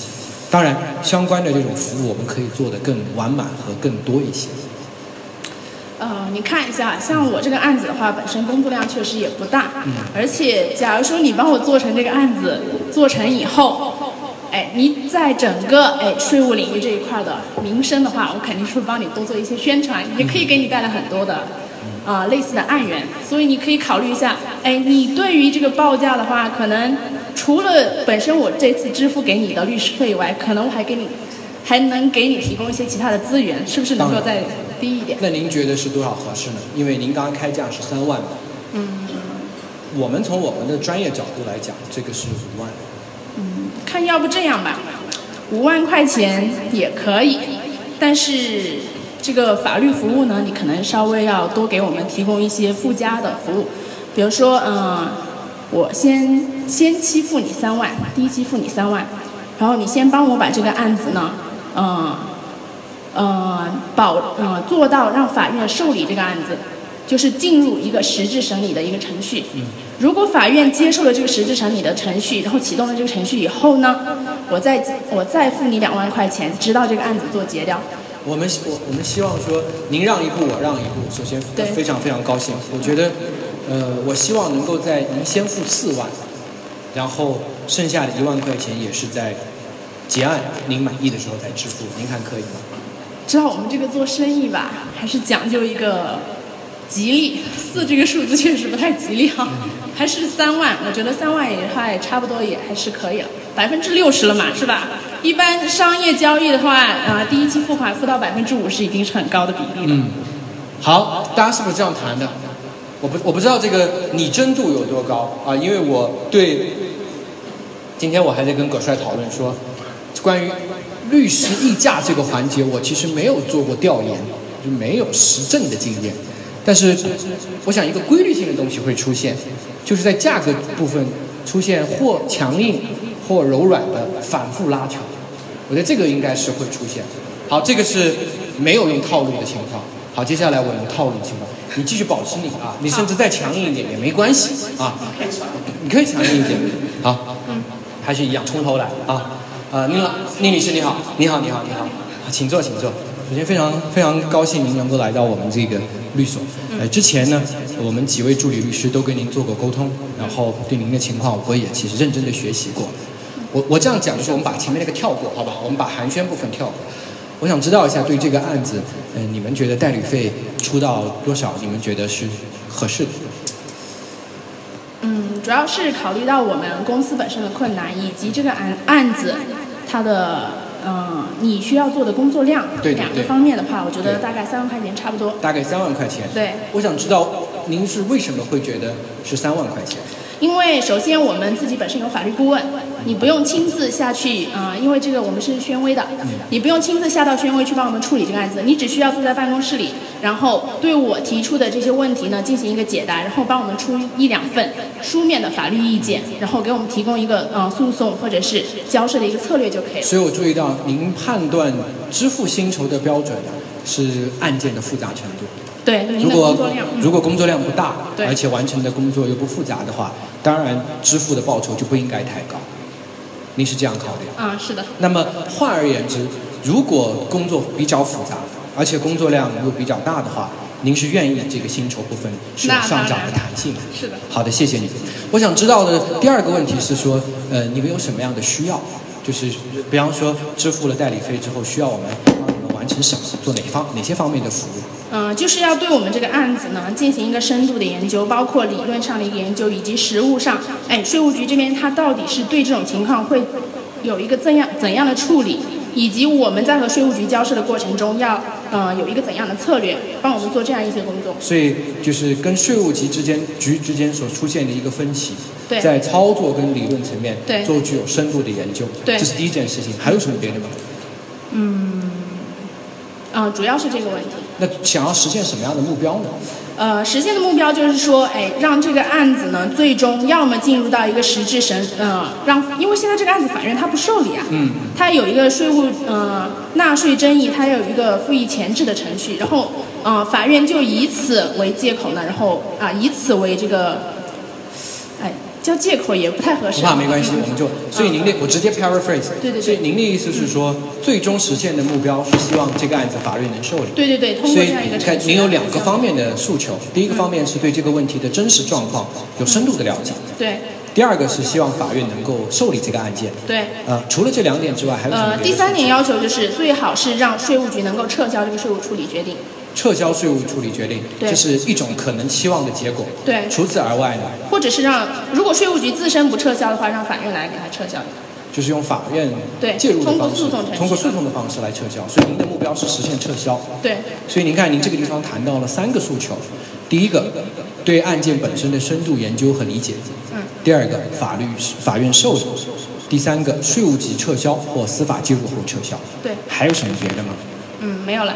当然，相关的这种服务我们可以做得更完满和更多一些。呃，你看一下，像我这个案子的话，本身工作量确实也不大，而且假如说你帮我做成这个案子，做成以后，哎，你在整个哎税务领域这一块的名声的话，我肯定是会帮你多做一些宣传，也可以给你带来很多的啊、类似的案源，所以你可以考虑一下，哎，你对于这个报价的话，可能除了本身我这次支付给你的律师费以外，可能我还给你还能给你提供一些其他的资源，是不是能够当然再低一点？那您觉得是多少合适呢？因为您刚刚开价是三万嘛。嗯。我们从我们的专业角度来讲，这个是五万。嗯看要不这样吧，五万块钱也可以，但是这个法律服务呢，你可能稍微要多给我们提供一些附加的服务，比如说，嗯，我先先期付你三万，第一期付你三万，然后你先帮我把这个案子呢，嗯，呃，保呃做到让法院受理这个案子，就是进入一个实质审理的一个程序。如果法院接受了这个实质审理的程序，然后启动了这个程序以后呢，我再我再付你两万块钱，直到这个案子做结掉。我们希我我们希望说，您让一步，我让一步。首先对非常非常高兴，我觉得，呃，我希望能够在您先付四万，然后剩下的一万块钱也是在结案您满意的时候再支付，您看可以吗？知道我们这个做生意吧，还是讲究一个吉利，四这个数字确实不太吉利哈、还是三万，我觉得三万也还差不多也还是可以了，百分之六十了嘛，是吧？一般商业交易的话，啊、第一期付款付到百分之五十已经是很高的比例了。嗯，好，大家是不是这样谈的？我不我不知道这个拟真度有多高啊，因为我对今天我还在跟葛帅讨论说，关于律师议价这个环节，我其实没有做过调研，就没有实证的经验。但是我想一个规律性的东西会出现，就是在价格部分出现或强硬或柔软的反复拉扯。我觉得这个应该是会出现。好，这个是没有用套路的情况。好，接下来我用套路的情况，你继续保持你啊，你甚至再强硬一点也没关系啊，你可以强硬一点。好，还是一样，从头来啊。呃，宁老，宁女士你好，你好，你好，你好，请坐，请坐。首先非常非常高兴您能够来到我们这个律所。呃，之前呢，我们几位助理律师都跟您做过沟通，然后对您的情况我也其实认真的学习过。我我这样讲就是我们把前面那个跳过，好吧？我们把寒暄部分跳过。我想知道一下对这个案子，嗯，你们觉得代理费出到多少？你们觉得是合适的？嗯，主要是考虑到我们公司本身的困难，以及这个案案子它的嗯你需要做的工作量对对两个方面的话，我觉得大概三万块钱差不多。大概三万块钱。对，我想知道您是为什么会觉得是三万块钱？因为首先我们自己本身有法律顾问，你不用亲自下去啊、因为这个我们是宣威的，你不用亲自下到宣威去帮我们处理这个案子，你只需要坐在办公室里，然后对我提出的这些问题呢进行一个解答，然后帮我们出一两份书面的法律意见，然后给我们提供一个呃诉讼或者是交涉的一个策略就可以了。所以我注意到您判断支付薪酬的标准是案件的复杂程度。对，如果如果工作量不大，而且完成的工作又不复杂的话，当然支付的报酬就不应该太高。您是这样考虑的？啊、是的，那么换而言之，如果工作比较复杂，而且工作量又比较大的话，您是愿意这个薪酬部分是有上涨的弹性的。是的。好的，谢谢你。我想知道的第二个问题是说，呃，你们有什么样的需要？就是比方说支付了代理费之后，需要我们帮你们完成什么，做哪方哪些方面的服务？嗯，就是要对我们这个案子呢进行一个深度的研究，包括理论上的一个研究，以及实务上，哎，税务局这边它到底是对这种情况会有一个怎样怎样的处理，以及我们在和税务局交涉的过程中要呃有一个怎样的策略，帮我们做这样一些工作。所以就是跟税务局之间局之间所出现的一个分歧，在操作跟理论层面对做具有深度的研究，对这是第一件事情。还有什么别的吗？嗯、主要是这个问题。那想要实现什么样的目标呢？呃，实现的目标就是说，哎，让这个案子呢，最终要么进入到一个实质审，呃，让，因为现在这个案子法院它不受理啊，嗯，它有一个税务呃纳税争议，它有一个复议前置的程序，然后呃法院就以此为借口呢，然后啊、以此为这个，哎，叫借口也不太合适。不怕没关系，我们就所以您的我直接 paraphrase，对对对所以您的意思是说，最终实现的目标是希望这个案子法院能受理。对对对，通所以过这样一个程看。您有两个方面的诉求，第一个方面是对这个问题的真实状况有深度的了解，对第二个是希望法院能够受理这个案件。对。呃，除了这两点之外，还有什么呃，第三点要求就是最好是让税务局能够撤销这个税务处理决定。求撤销税务处理决定，这是一种可能期望的结果。对除此而外呢，或者是让，如果税务局自身不撤销的话，让法院来给他撤销。就是用法院对介入的通过方式通过诉讼的方式来撤销。所以您的目标是实现撤销。对所以您看，您这个地方谈到了三个诉求：第一个，对案件本身的深度研究和理解；嗯，第二个，法律法院受理；第三个，税务局撤销或司法介入后撤销。对，还有什么别的吗？嗯，没有了。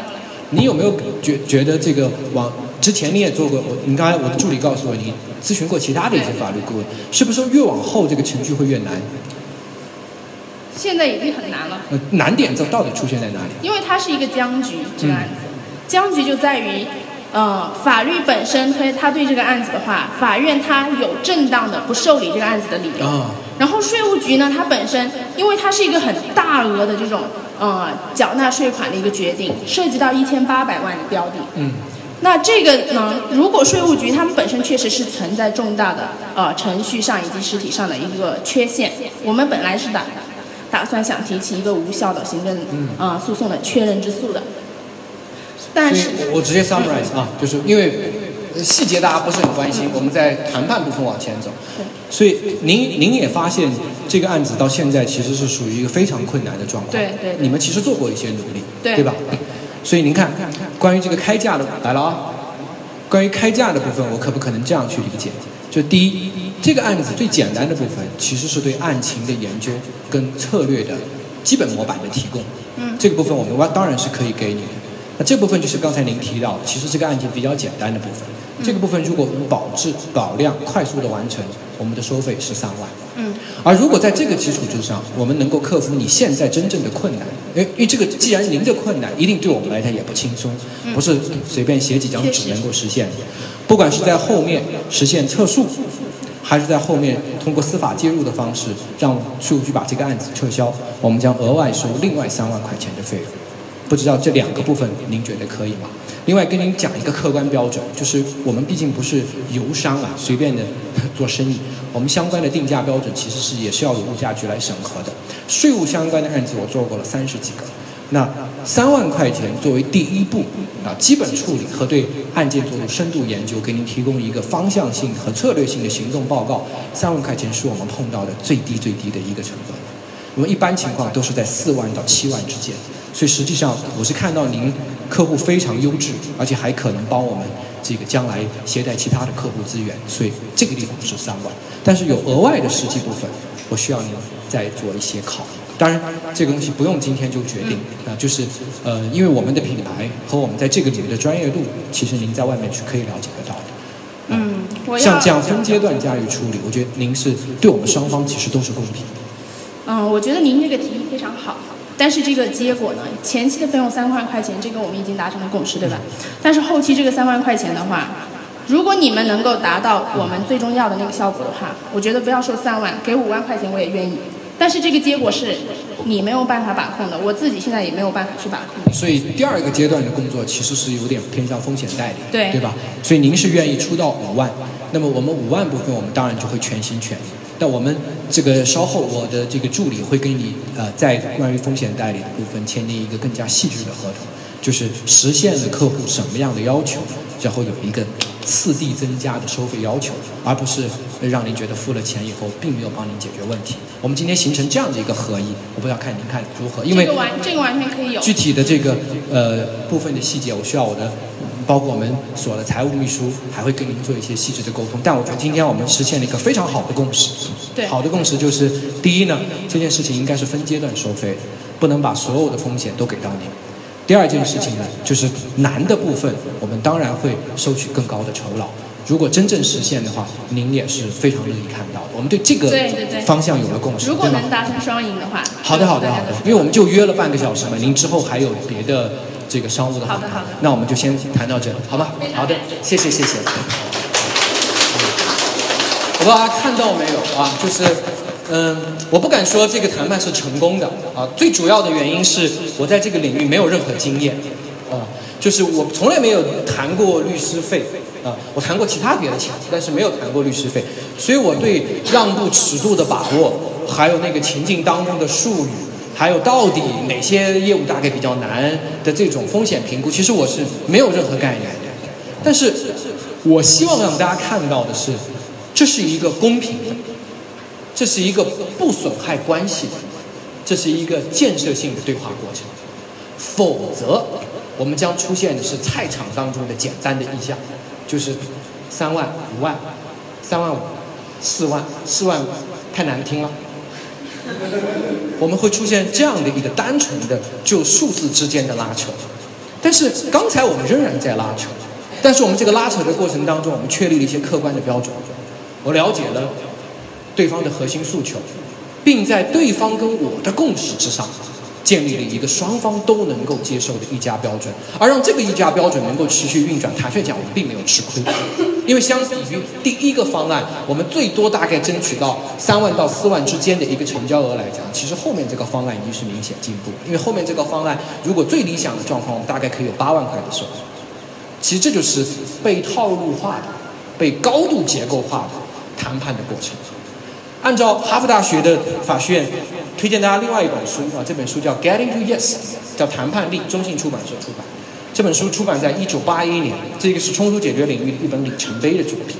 你有没有觉觉得这个往之前你也做过？我你刚才我的助理告诉我，你咨询过其他的一些法律顾问，是不是说越往后这个程序会越难？现在已经很难了，呃，难点在到底出现在哪里？因为它是一个僵局，这个案子，僵局就在于，呃，法律本身推他对这个案子的话，法院他有正当的不受理这个案子的理由。啊，然后税务局呢，它本身因为它是一个很大额的这种呃缴纳税款的一个决定，涉及到一千八百万的标的。嗯。那这个呢，如果税务局他们本身确实是存在重大的呃程序上以及实体上的一个缺陷，我们本来是打打算想提起一个无效的行政呃诉讼的确认之诉的，但是我我直接 summarize 啊，就是因为呃细节大家不是很关心，我们在谈判部分往前走。所以您您也发现这个案子到现在其实是属于一个非常困难的状况。对对对你们其实做过一些努力，对吧？所以您看，关于这个开价的来了啊，关于开价的部分，我可不可能这样去理解？就第一，这个案子最简单的部分其实是对案情的研究跟策略的基本模板的提供。嗯，这个部分我们当然是可以给你的。那这部分就是刚才您提到的，其实这个案件比较简单的部分。这个部分如果我们保质保量快速的完成，我们的收费是三万。嗯，而如果在这个基础之上，我们能够克服你现在真正的困难，因为因为这个既然您的困难一定对我们来讲也不轻松，不是随便写几张纸能够实现的。不管是在后面实现撤诉，还是在后面通过司法介入的方式让税务局把这个案子撤销，我们将额外收另外三万块钱的费用。不知道这两个部分您觉得可以吗？另外跟您讲一个客观标准，就是我们毕竟不是游商啊，随便的 做生意，我们相关的定价标准其实是也是要有物价局来审核的。税务相关的案子我做过了三十几个，那三万块钱作为第一步啊，基本处理和对案件做出深度研究，给您提供一个方向性和策略性的行动报告，三万块钱是我们碰到的最低最低的一个成本。我们一般情况都是在四万到七万之间。所以实际上，我是看到您客户非常优质，而且还可能帮我们这个将来携带其他的客户资源，所以这个地方是三万。但是有额外的实际部分，我需要您再做一些考虑。当然，这个东西不用今天就决定啊，就是呃，因为我们的品牌和我们在这个领域的专业度，其实您在外面是可以了解得到的。嗯，像这样分阶段加以处理，我觉得您是对我们双方其实都是公平的。嗯，我觉得您这个提议。但是这个结果呢？前期的费用三万块钱，这个我们已经达成了共识，对吧？但是后期这个三万块钱的话，如果你们能够达到我们最终要的那个效果的话，我觉得不要说三万，给五万块钱我也愿意。但是这个结果是你没有办法把控的，我自己现在也没有办法去把控。所以第二个阶段的工作其实是有点偏向风险代理，对对吧？所以您是愿意出到五万，那么我们五万部分我们当然就会全心全意。但我们这个稍后我的这个助理会跟你呃在关于风险代理的部分签订一个更加细致的合同，就是实现了客户什么样的要求，然后有一个次第增加的收费要求，而不是让您觉得付了钱以后并没有帮您解决问题。我们今天形成这样的一个合议，我不知道看您看如何，因为这个完这个完全可以有。具体的这个呃部分的细节，我需要我的。包括我们所的财务秘书还会跟您做一些细致的沟通，但我觉得今天我们实现了一个非常好的共识。对，好的共识就是，第一呢，这件事情应该是分阶段收费，不能把所有的风险都给到您。第二件事情呢，就是难的部分，我们当然会收取更高的酬劳。如果真正实现的话，您也是非常乐意看到的。我们对这个方向有了共识，如果能达成双赢的话，好的，好的，好的，因为我们就约了半个小时嘛，您之后还有别的。这个商务的好的好的，那我们就先谈到这，好吧？好的，谢谢谢谢。我不知道大家看到没有啊？就是，嗯，我不敢说这个谈判是成功的啊。最主要的原因是我在这个领域没有任何经验啊，就是我从来没有谈过律师费啊。我谈过其他别的钱，但是没有谈过律师费，所以我对让步尺度的把握，还有那个情境当中的术语。还有到底哪些业务大概比较难的这种风险评估，其实我是没有任何概念的。但是，我希望让大家看到的是，这是一个公平的，这是一个不损害关系的，这是一个建设性的对话过程。否则，我们将出现的是菜场当中的简单的意向，就是三万、五万、三万五、四万、四万五，太难听了。我们会出现这样的一个单纯的就数字之间的拉扯，但是刚才我们仍然在拉扯，但是我们这个拉扯的过程当中，我们确立了一些客观的标准，我了解了对方的核心诉求，并在对方跟我的共识之上。建立了一个双方都能够接受的议价标准，而让这个议价标准能够持续运转。坦率讲，我们并没有吃亏，因为相比于第一个方案，我们最多大概争取到三万到四万之间的一个成交额来讲，其实后面这个方案已经是明显进步。因为后面这个方案，如果最理想的状况，我们大概可以有八万块的收入。其实这就是被套路化的、被高度结构化的谈判的过程。按照哈佛大学的法学院。推荐大家另外一本书啊，这本书叫《Getting to Yes》，叫谈判力，中信出版社出版。这本书出版在一九八一年，这个是冲突解决领域的一本里程碑的作品。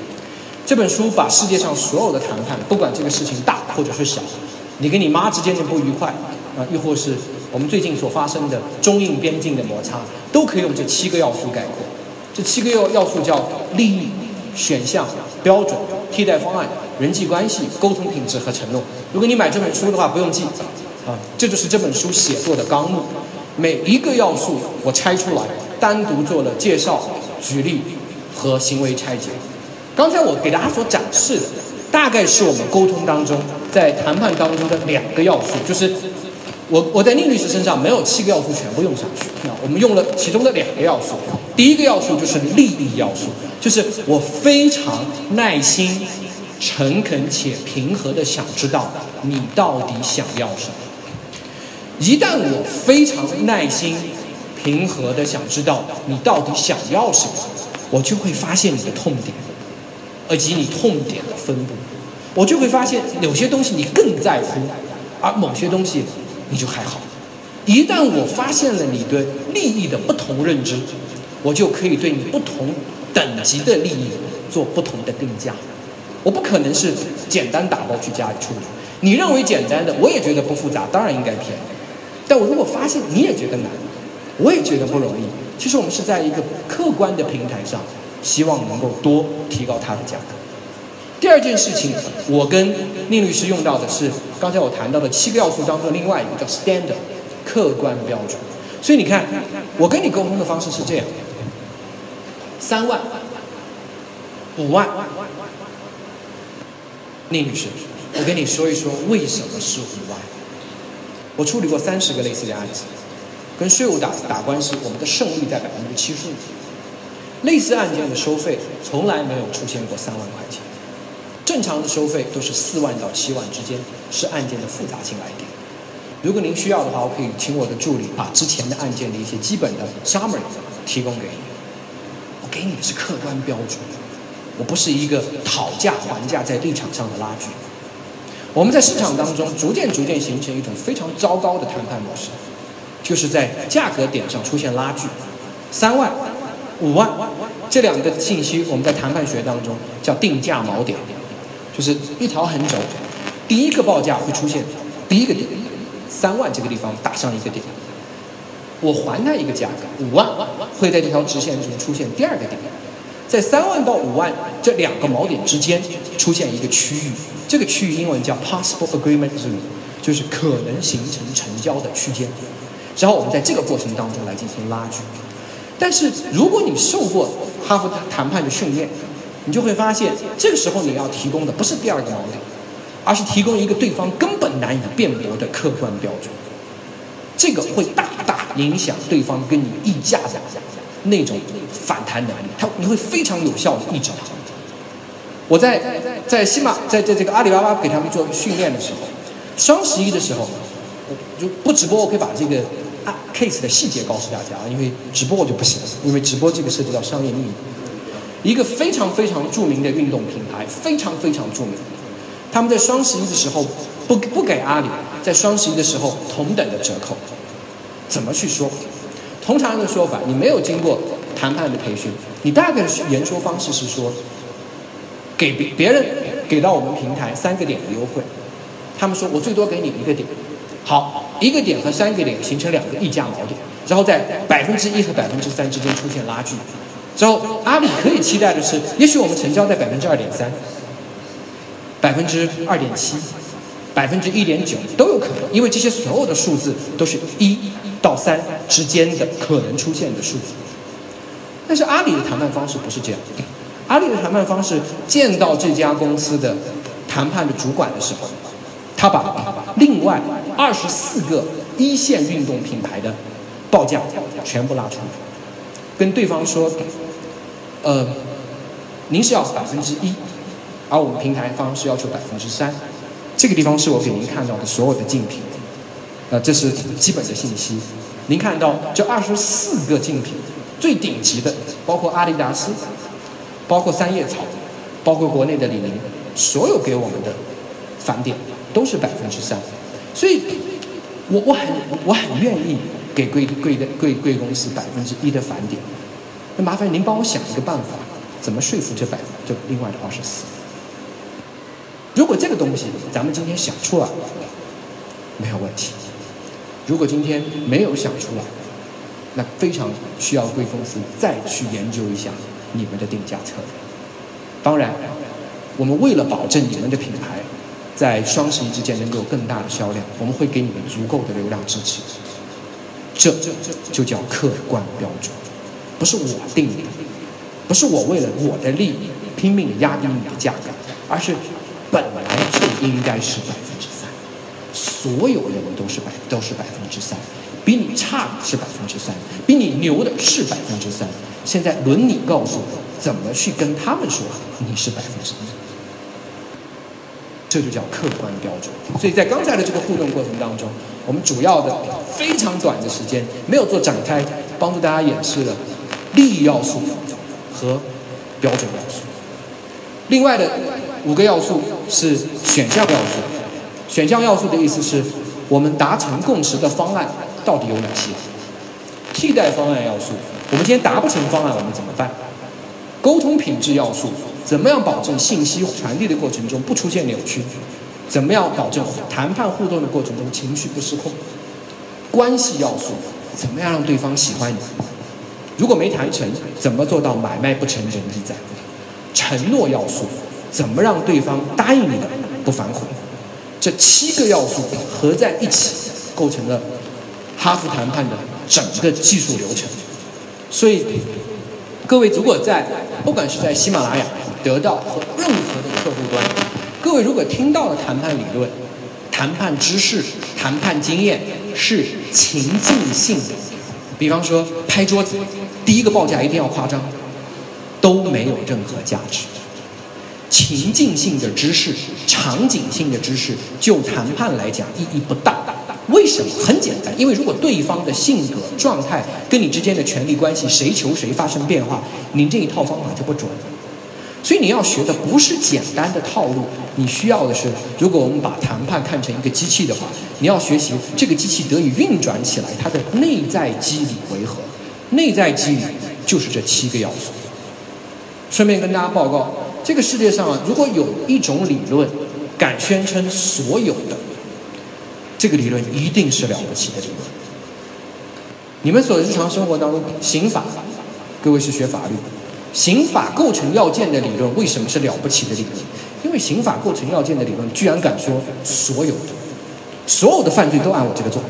这本书把世界上所有的谈判，不管这个事情大或者是小，你跟你妈之间的不愉快啊，亦或是我们最近所发生的中印边境的摩擦，都可以用这七个要素概括。这七个要要素叫利益、选项、标准、替代方案、人际关系、沟通品质和承诺。如果你买这本书的话，不用记，啊，这就是这本书写作的纲目。每一个要素我拆出来，单独做了介绍、举例和行为拆解。刚才我给大家所展示的，大概是我们沟通当中在谈判当中的两个要素，就是我我在宁律师身上没有七个要素全部用上去，啊，我们用了其中的两个要素。第一个要素就是利益要素，就是我非常耐心、诚恳且平和的想知道你到底想要什么。一旦我非常耐心、平和的想知道你到底想要什么，我就会发现你的痛点，以及你痛点的分布。我就会发现有些东西你更在乎，而某些东西你就还好。一旦我发现了你对利益的不同认知，我就可以对你不同等级的利益做不同的定价。我不可能是简单打包去家里处理。你认为简单的，我也觉得不复杂，当然应该便宜。但我如果发现你也觉得难，我也觉得不容易，其实我们是在一个客观的平台上，希望能够多提高它的价格。第二件事情，我跟宁律师用到的是刚才我谈到的七个要素当中的另外一个叫 standard，客观标准。所以你看，我跟你沟通的方式是这样：三万、五万，宁律师，我跟你说一说为什么是五万。我处理过三十个类似的案子，跟税务打打官司，我们的胜率在百分之七十五。类似案件的收费从来没有出现过三万块钱，正常的收费都是四万到七万之间，是案件的复杂性来定。如果您需要的话，我可以请我的助理把之前的案件的一些基本的 summary 提供给你。我给你的是客观标准，我不是一个讨价还价在立场上的拉锯。我们在市场当中逐渐逐渐形成一种非常糟糕的谈判模式，就是在价格点上出现拉锯，三万、五万这两个信息，我们在谈判学当中叫定价锚点，就是一条横轴，第一个报价会出现第一个点，三万这个地方打上一个点，我还他一个价格，五万会在这条直线中出现第二个点，在三万到五万这两个锚点之间出现一个区域。这个区域英文叫 possible agreement zone，就是可能形成成交的区间。然后我们在这个过程当中来进行拉锯。但是如果你受过哈佛谈判的训练，你就会发现，这个时候你要提供的不是第二个锚点，而是提供一个对方根本难以辩驳的客观标准。这个会大大影响对方跟你议价的那种反弹能力，他你会非常有效的抑制他。我在在西马在在这个阿里巴巴给他们做训练的时候，双十一的时候，我就不直播，我可以把这个啊 case 的细节告诉大家啊，因为直播我就不行了，因为直播这个涉及到商业秘密。一个非常非常著名的运动品牌，非常非常著名，他们在双十一的时候不不给阿里在双十一的时候同等的折扣，怎么去说？通常的说法，你没有经过谈判的培训，你大概的言说方式是说。给别别人给到我们平台三个点的优惠，他们说我最多给你一个点，好，一个点和三个点形成两个溢价锚点，然后在百分之一和百分之三之间出现拉锯，之后阿里可以期待的是，也许我们成交在百分之二点三、百分之二点七、百分之一点九都有可能，因为这些所有的数字都是一到三之间的可能出现的数字，但是阿里的谈判方式不是这样。阿里的谈判方式，见到这家公司的谈判的主管的时候，他把另外二十四个一线运动品牌的报价全部拉出来，跟对方说：“呃，您是要百分之一，而我们平台方是要求百分之三。”这个地方是我给您看到的所有的竞品，呃，这是基本的信息。您看到这二十四个竞品最顶级的，包括阿迪达斯。包括三叶草，包括国内的李宁，所有给我们的返点都是百分之三，所以，我我很我很愿意给贵贵的贵贵公司百分之一的返点，那麻烦您帮我想一个办法，怎么说服这百分这另外的二十四？如果这个东西咱们今天想出来了，没有问题；如果今天没有想出来，那非常需要贵公司再去研究一下你们的定价策略。当然，我们为了保证你们的品牌在双十一之间能够有更大的销量，我们会给你们足够的流量支持。这就叫客观标准，不是我定的，不是我为了我的利益拼命压低你的价格，而是本来就应该是百分之三，所有人都是百都是百分之三，比你差的是百分之三，比你牛的是百分之三。现在轮你告诉我，怎么去跟他们说你是百分之一？这就叫客观标准。所以在刚才的这个互动过程当中，我们主要的非常短的时间没有做展开，帮助大家演示了利益要素和标准要素。另外的五个要素是选项要素。选项要素的意思是我们达成共识的方案到底有哪些？替代方案要素，我们今天达不成方案，我们怎么办？沟通品质要素，怎么样保证信息传递的过程中不出现扭曲？怎么样保证谈判互动的过程中情绪不失控？关系要素，怎么样让对方喜欢你？如果没谈成，怎么做到买卖不成仁义在？承诺要素，怎么让对方答应你的不反悔？这七个要素合在一起，构成了哈佛谈判的整个技术流程。所以，各位如果在不管是在喜马拉雅、得到和任何的客户端，各位如果听到了谈判理论、谈判知识、谈判经验是情境性的，比方说拍桌子，第一个报价一定要夸张，都没有任何价值。情境性的知识、场景性的知识，就谈判来讲意义不大。为什么？很简单，因为如果对方的性格、状态跟你之间的权利关系谁求谁发生变化，您这一套方法就不准。所以你要学的不是简单的套路，你需要的是，如果我们把谈判看成一个机器的话，你要学习这个机器得以运转起来，它的内在机理为何？内在机理就是这七个要素。顺便跟大家报告，这个世界上啊，如果有一种理论敢宣称所有的，这个理论一定是了不起的理论。你们所日常生活当中，刑法，各位是学法律。刑法构成要件的理论为什么是了不起的理论？因为刑法构成要件的理论居然敢说所有的所有的犯罪都按我这个做，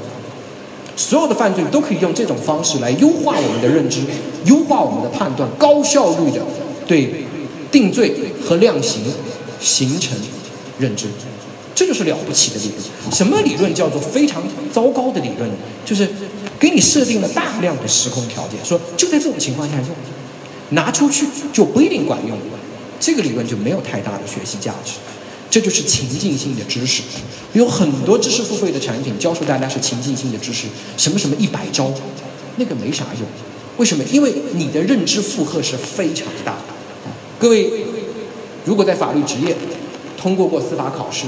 所有的犯罪都可以用这种方式来优化我们的认知，优化我们的判断，高效率的对定罪和量刑形成认知，这就是了不起的理论。什么理论叫做非常糟糕的理论呢？就是给你设定了大量的时空条件，说就在这种情况下用。拿出去就不一定管用，这个理论就没有太大的学习价值。这就是情境性的知识，有很多知识付费的产品教授大家是情境性的知识，什么什么一百招，那个没啥用。为什么？因为你的认知负荷是非常大的。各位，如果在法律职业通过过司法考试，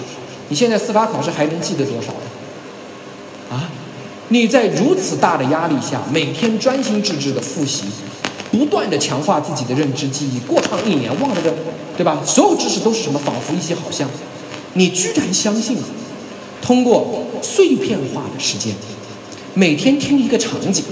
你现在司法考试还能记得多少？啊？你在如此大的压力下，每天专心致志的复习。不断的强化自己的认知记忆，过上一年忘了的，对吧？所有知识都是什么？仿佛一些好像，你居然相信了。通过碎片化的时间，每天听一个场景，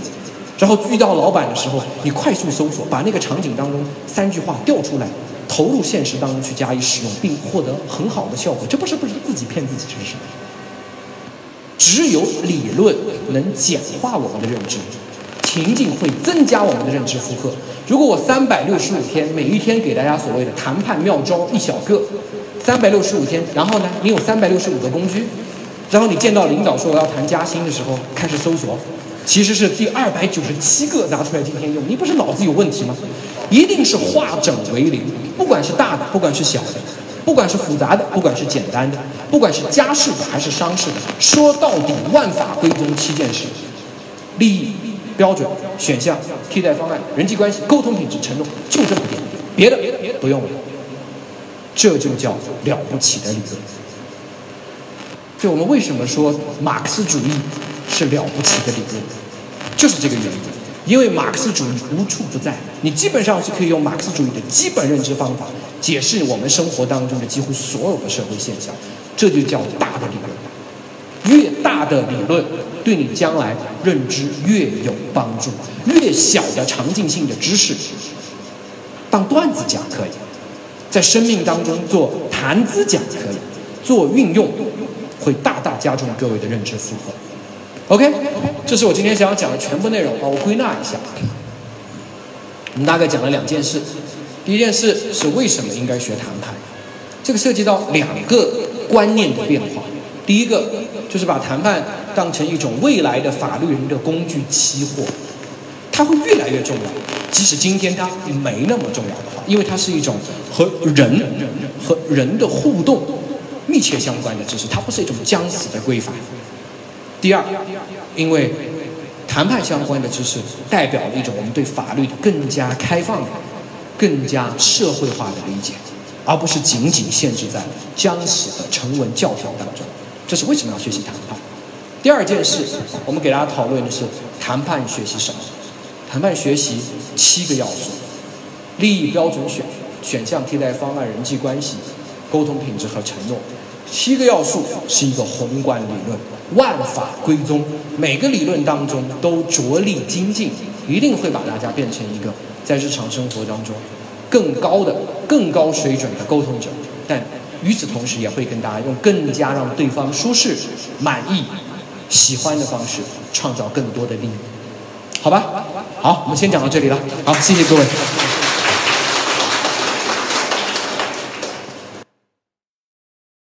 然后遇到老板的时候，你快速搜索，把那个场景当中三句话调出来，投入现实当中去加以使用，并获得很好的效果。这不是不是自己骗自己，这是。只有理论能简化我们的认知。情境会增加我们的认知负荷。如果我三百六十五天，每一天给大家所谓的谈判妙招一小个，三百六十五天，然后呢，你有三百六十五个工具，然后你见到领导说我要谈加薪的时候，开始搜索，其实是第二百九十七个拿出来今天用，你不是脑子有问题吗？一定是化整为零，不管是大的，不管是小的，不管是复杂的，不管是简单的，不管是家事的还是商事的，说到底，万法归宗七件事，利益。标准选项、替代方案、人际关系、沟通品质、承诺，就这么点，别的不用了。这就叫了不起的理论。就我们为什么说马克思主义是了不起的理论，就是这个原因。因为马克思主义无处不在，你基本上是可以用马克思主义的基本认知方法解释我们生活当中的几乎所有的社会现象。这就叫大的理论。越大的理论对你将来认知越有帮助，越小的场景性的知识当段子讲可以，在生命当中做谈资讲可以，做运用会大大加重各位的认知负荷。OK，这是我今天想要讲的全部内容啊，我归纳一下。我们大概讲了两件事，第一件事是为什么应该学谈判，这个涉及到两个观念的变化。第一个就是把谈判当成一种未来的法律人的工具期货，它会越来越重要，即使今天它没那么重要的话，因为它是一种和人和人的互动密切相关的知识，它不是一种将死的规范。第二，因为谈判相关的知识代表了一种我们对法律更加开放的、更加社会化的理解，而不是仅仅限制在僵死的成文教条当中。这是为什么要学习谈判？第二件事，我们给大家讨论的是谈判学习什么？谈判学习七个要素：利益标准选、选项替代方案、人际关系、沟通品质和承诺。七个要素是一个宏观理论，万法归宗，每个理论当中都着力精进，一定会把大家变成一个在日常生活当中更高的、更高水准的沟通者。但与此同时，也会跟大家用更加让对方舒适、满意、喜欢的方式，创造更多的利益，好吧？好，我们先讲到这里了。好，谢谢各位。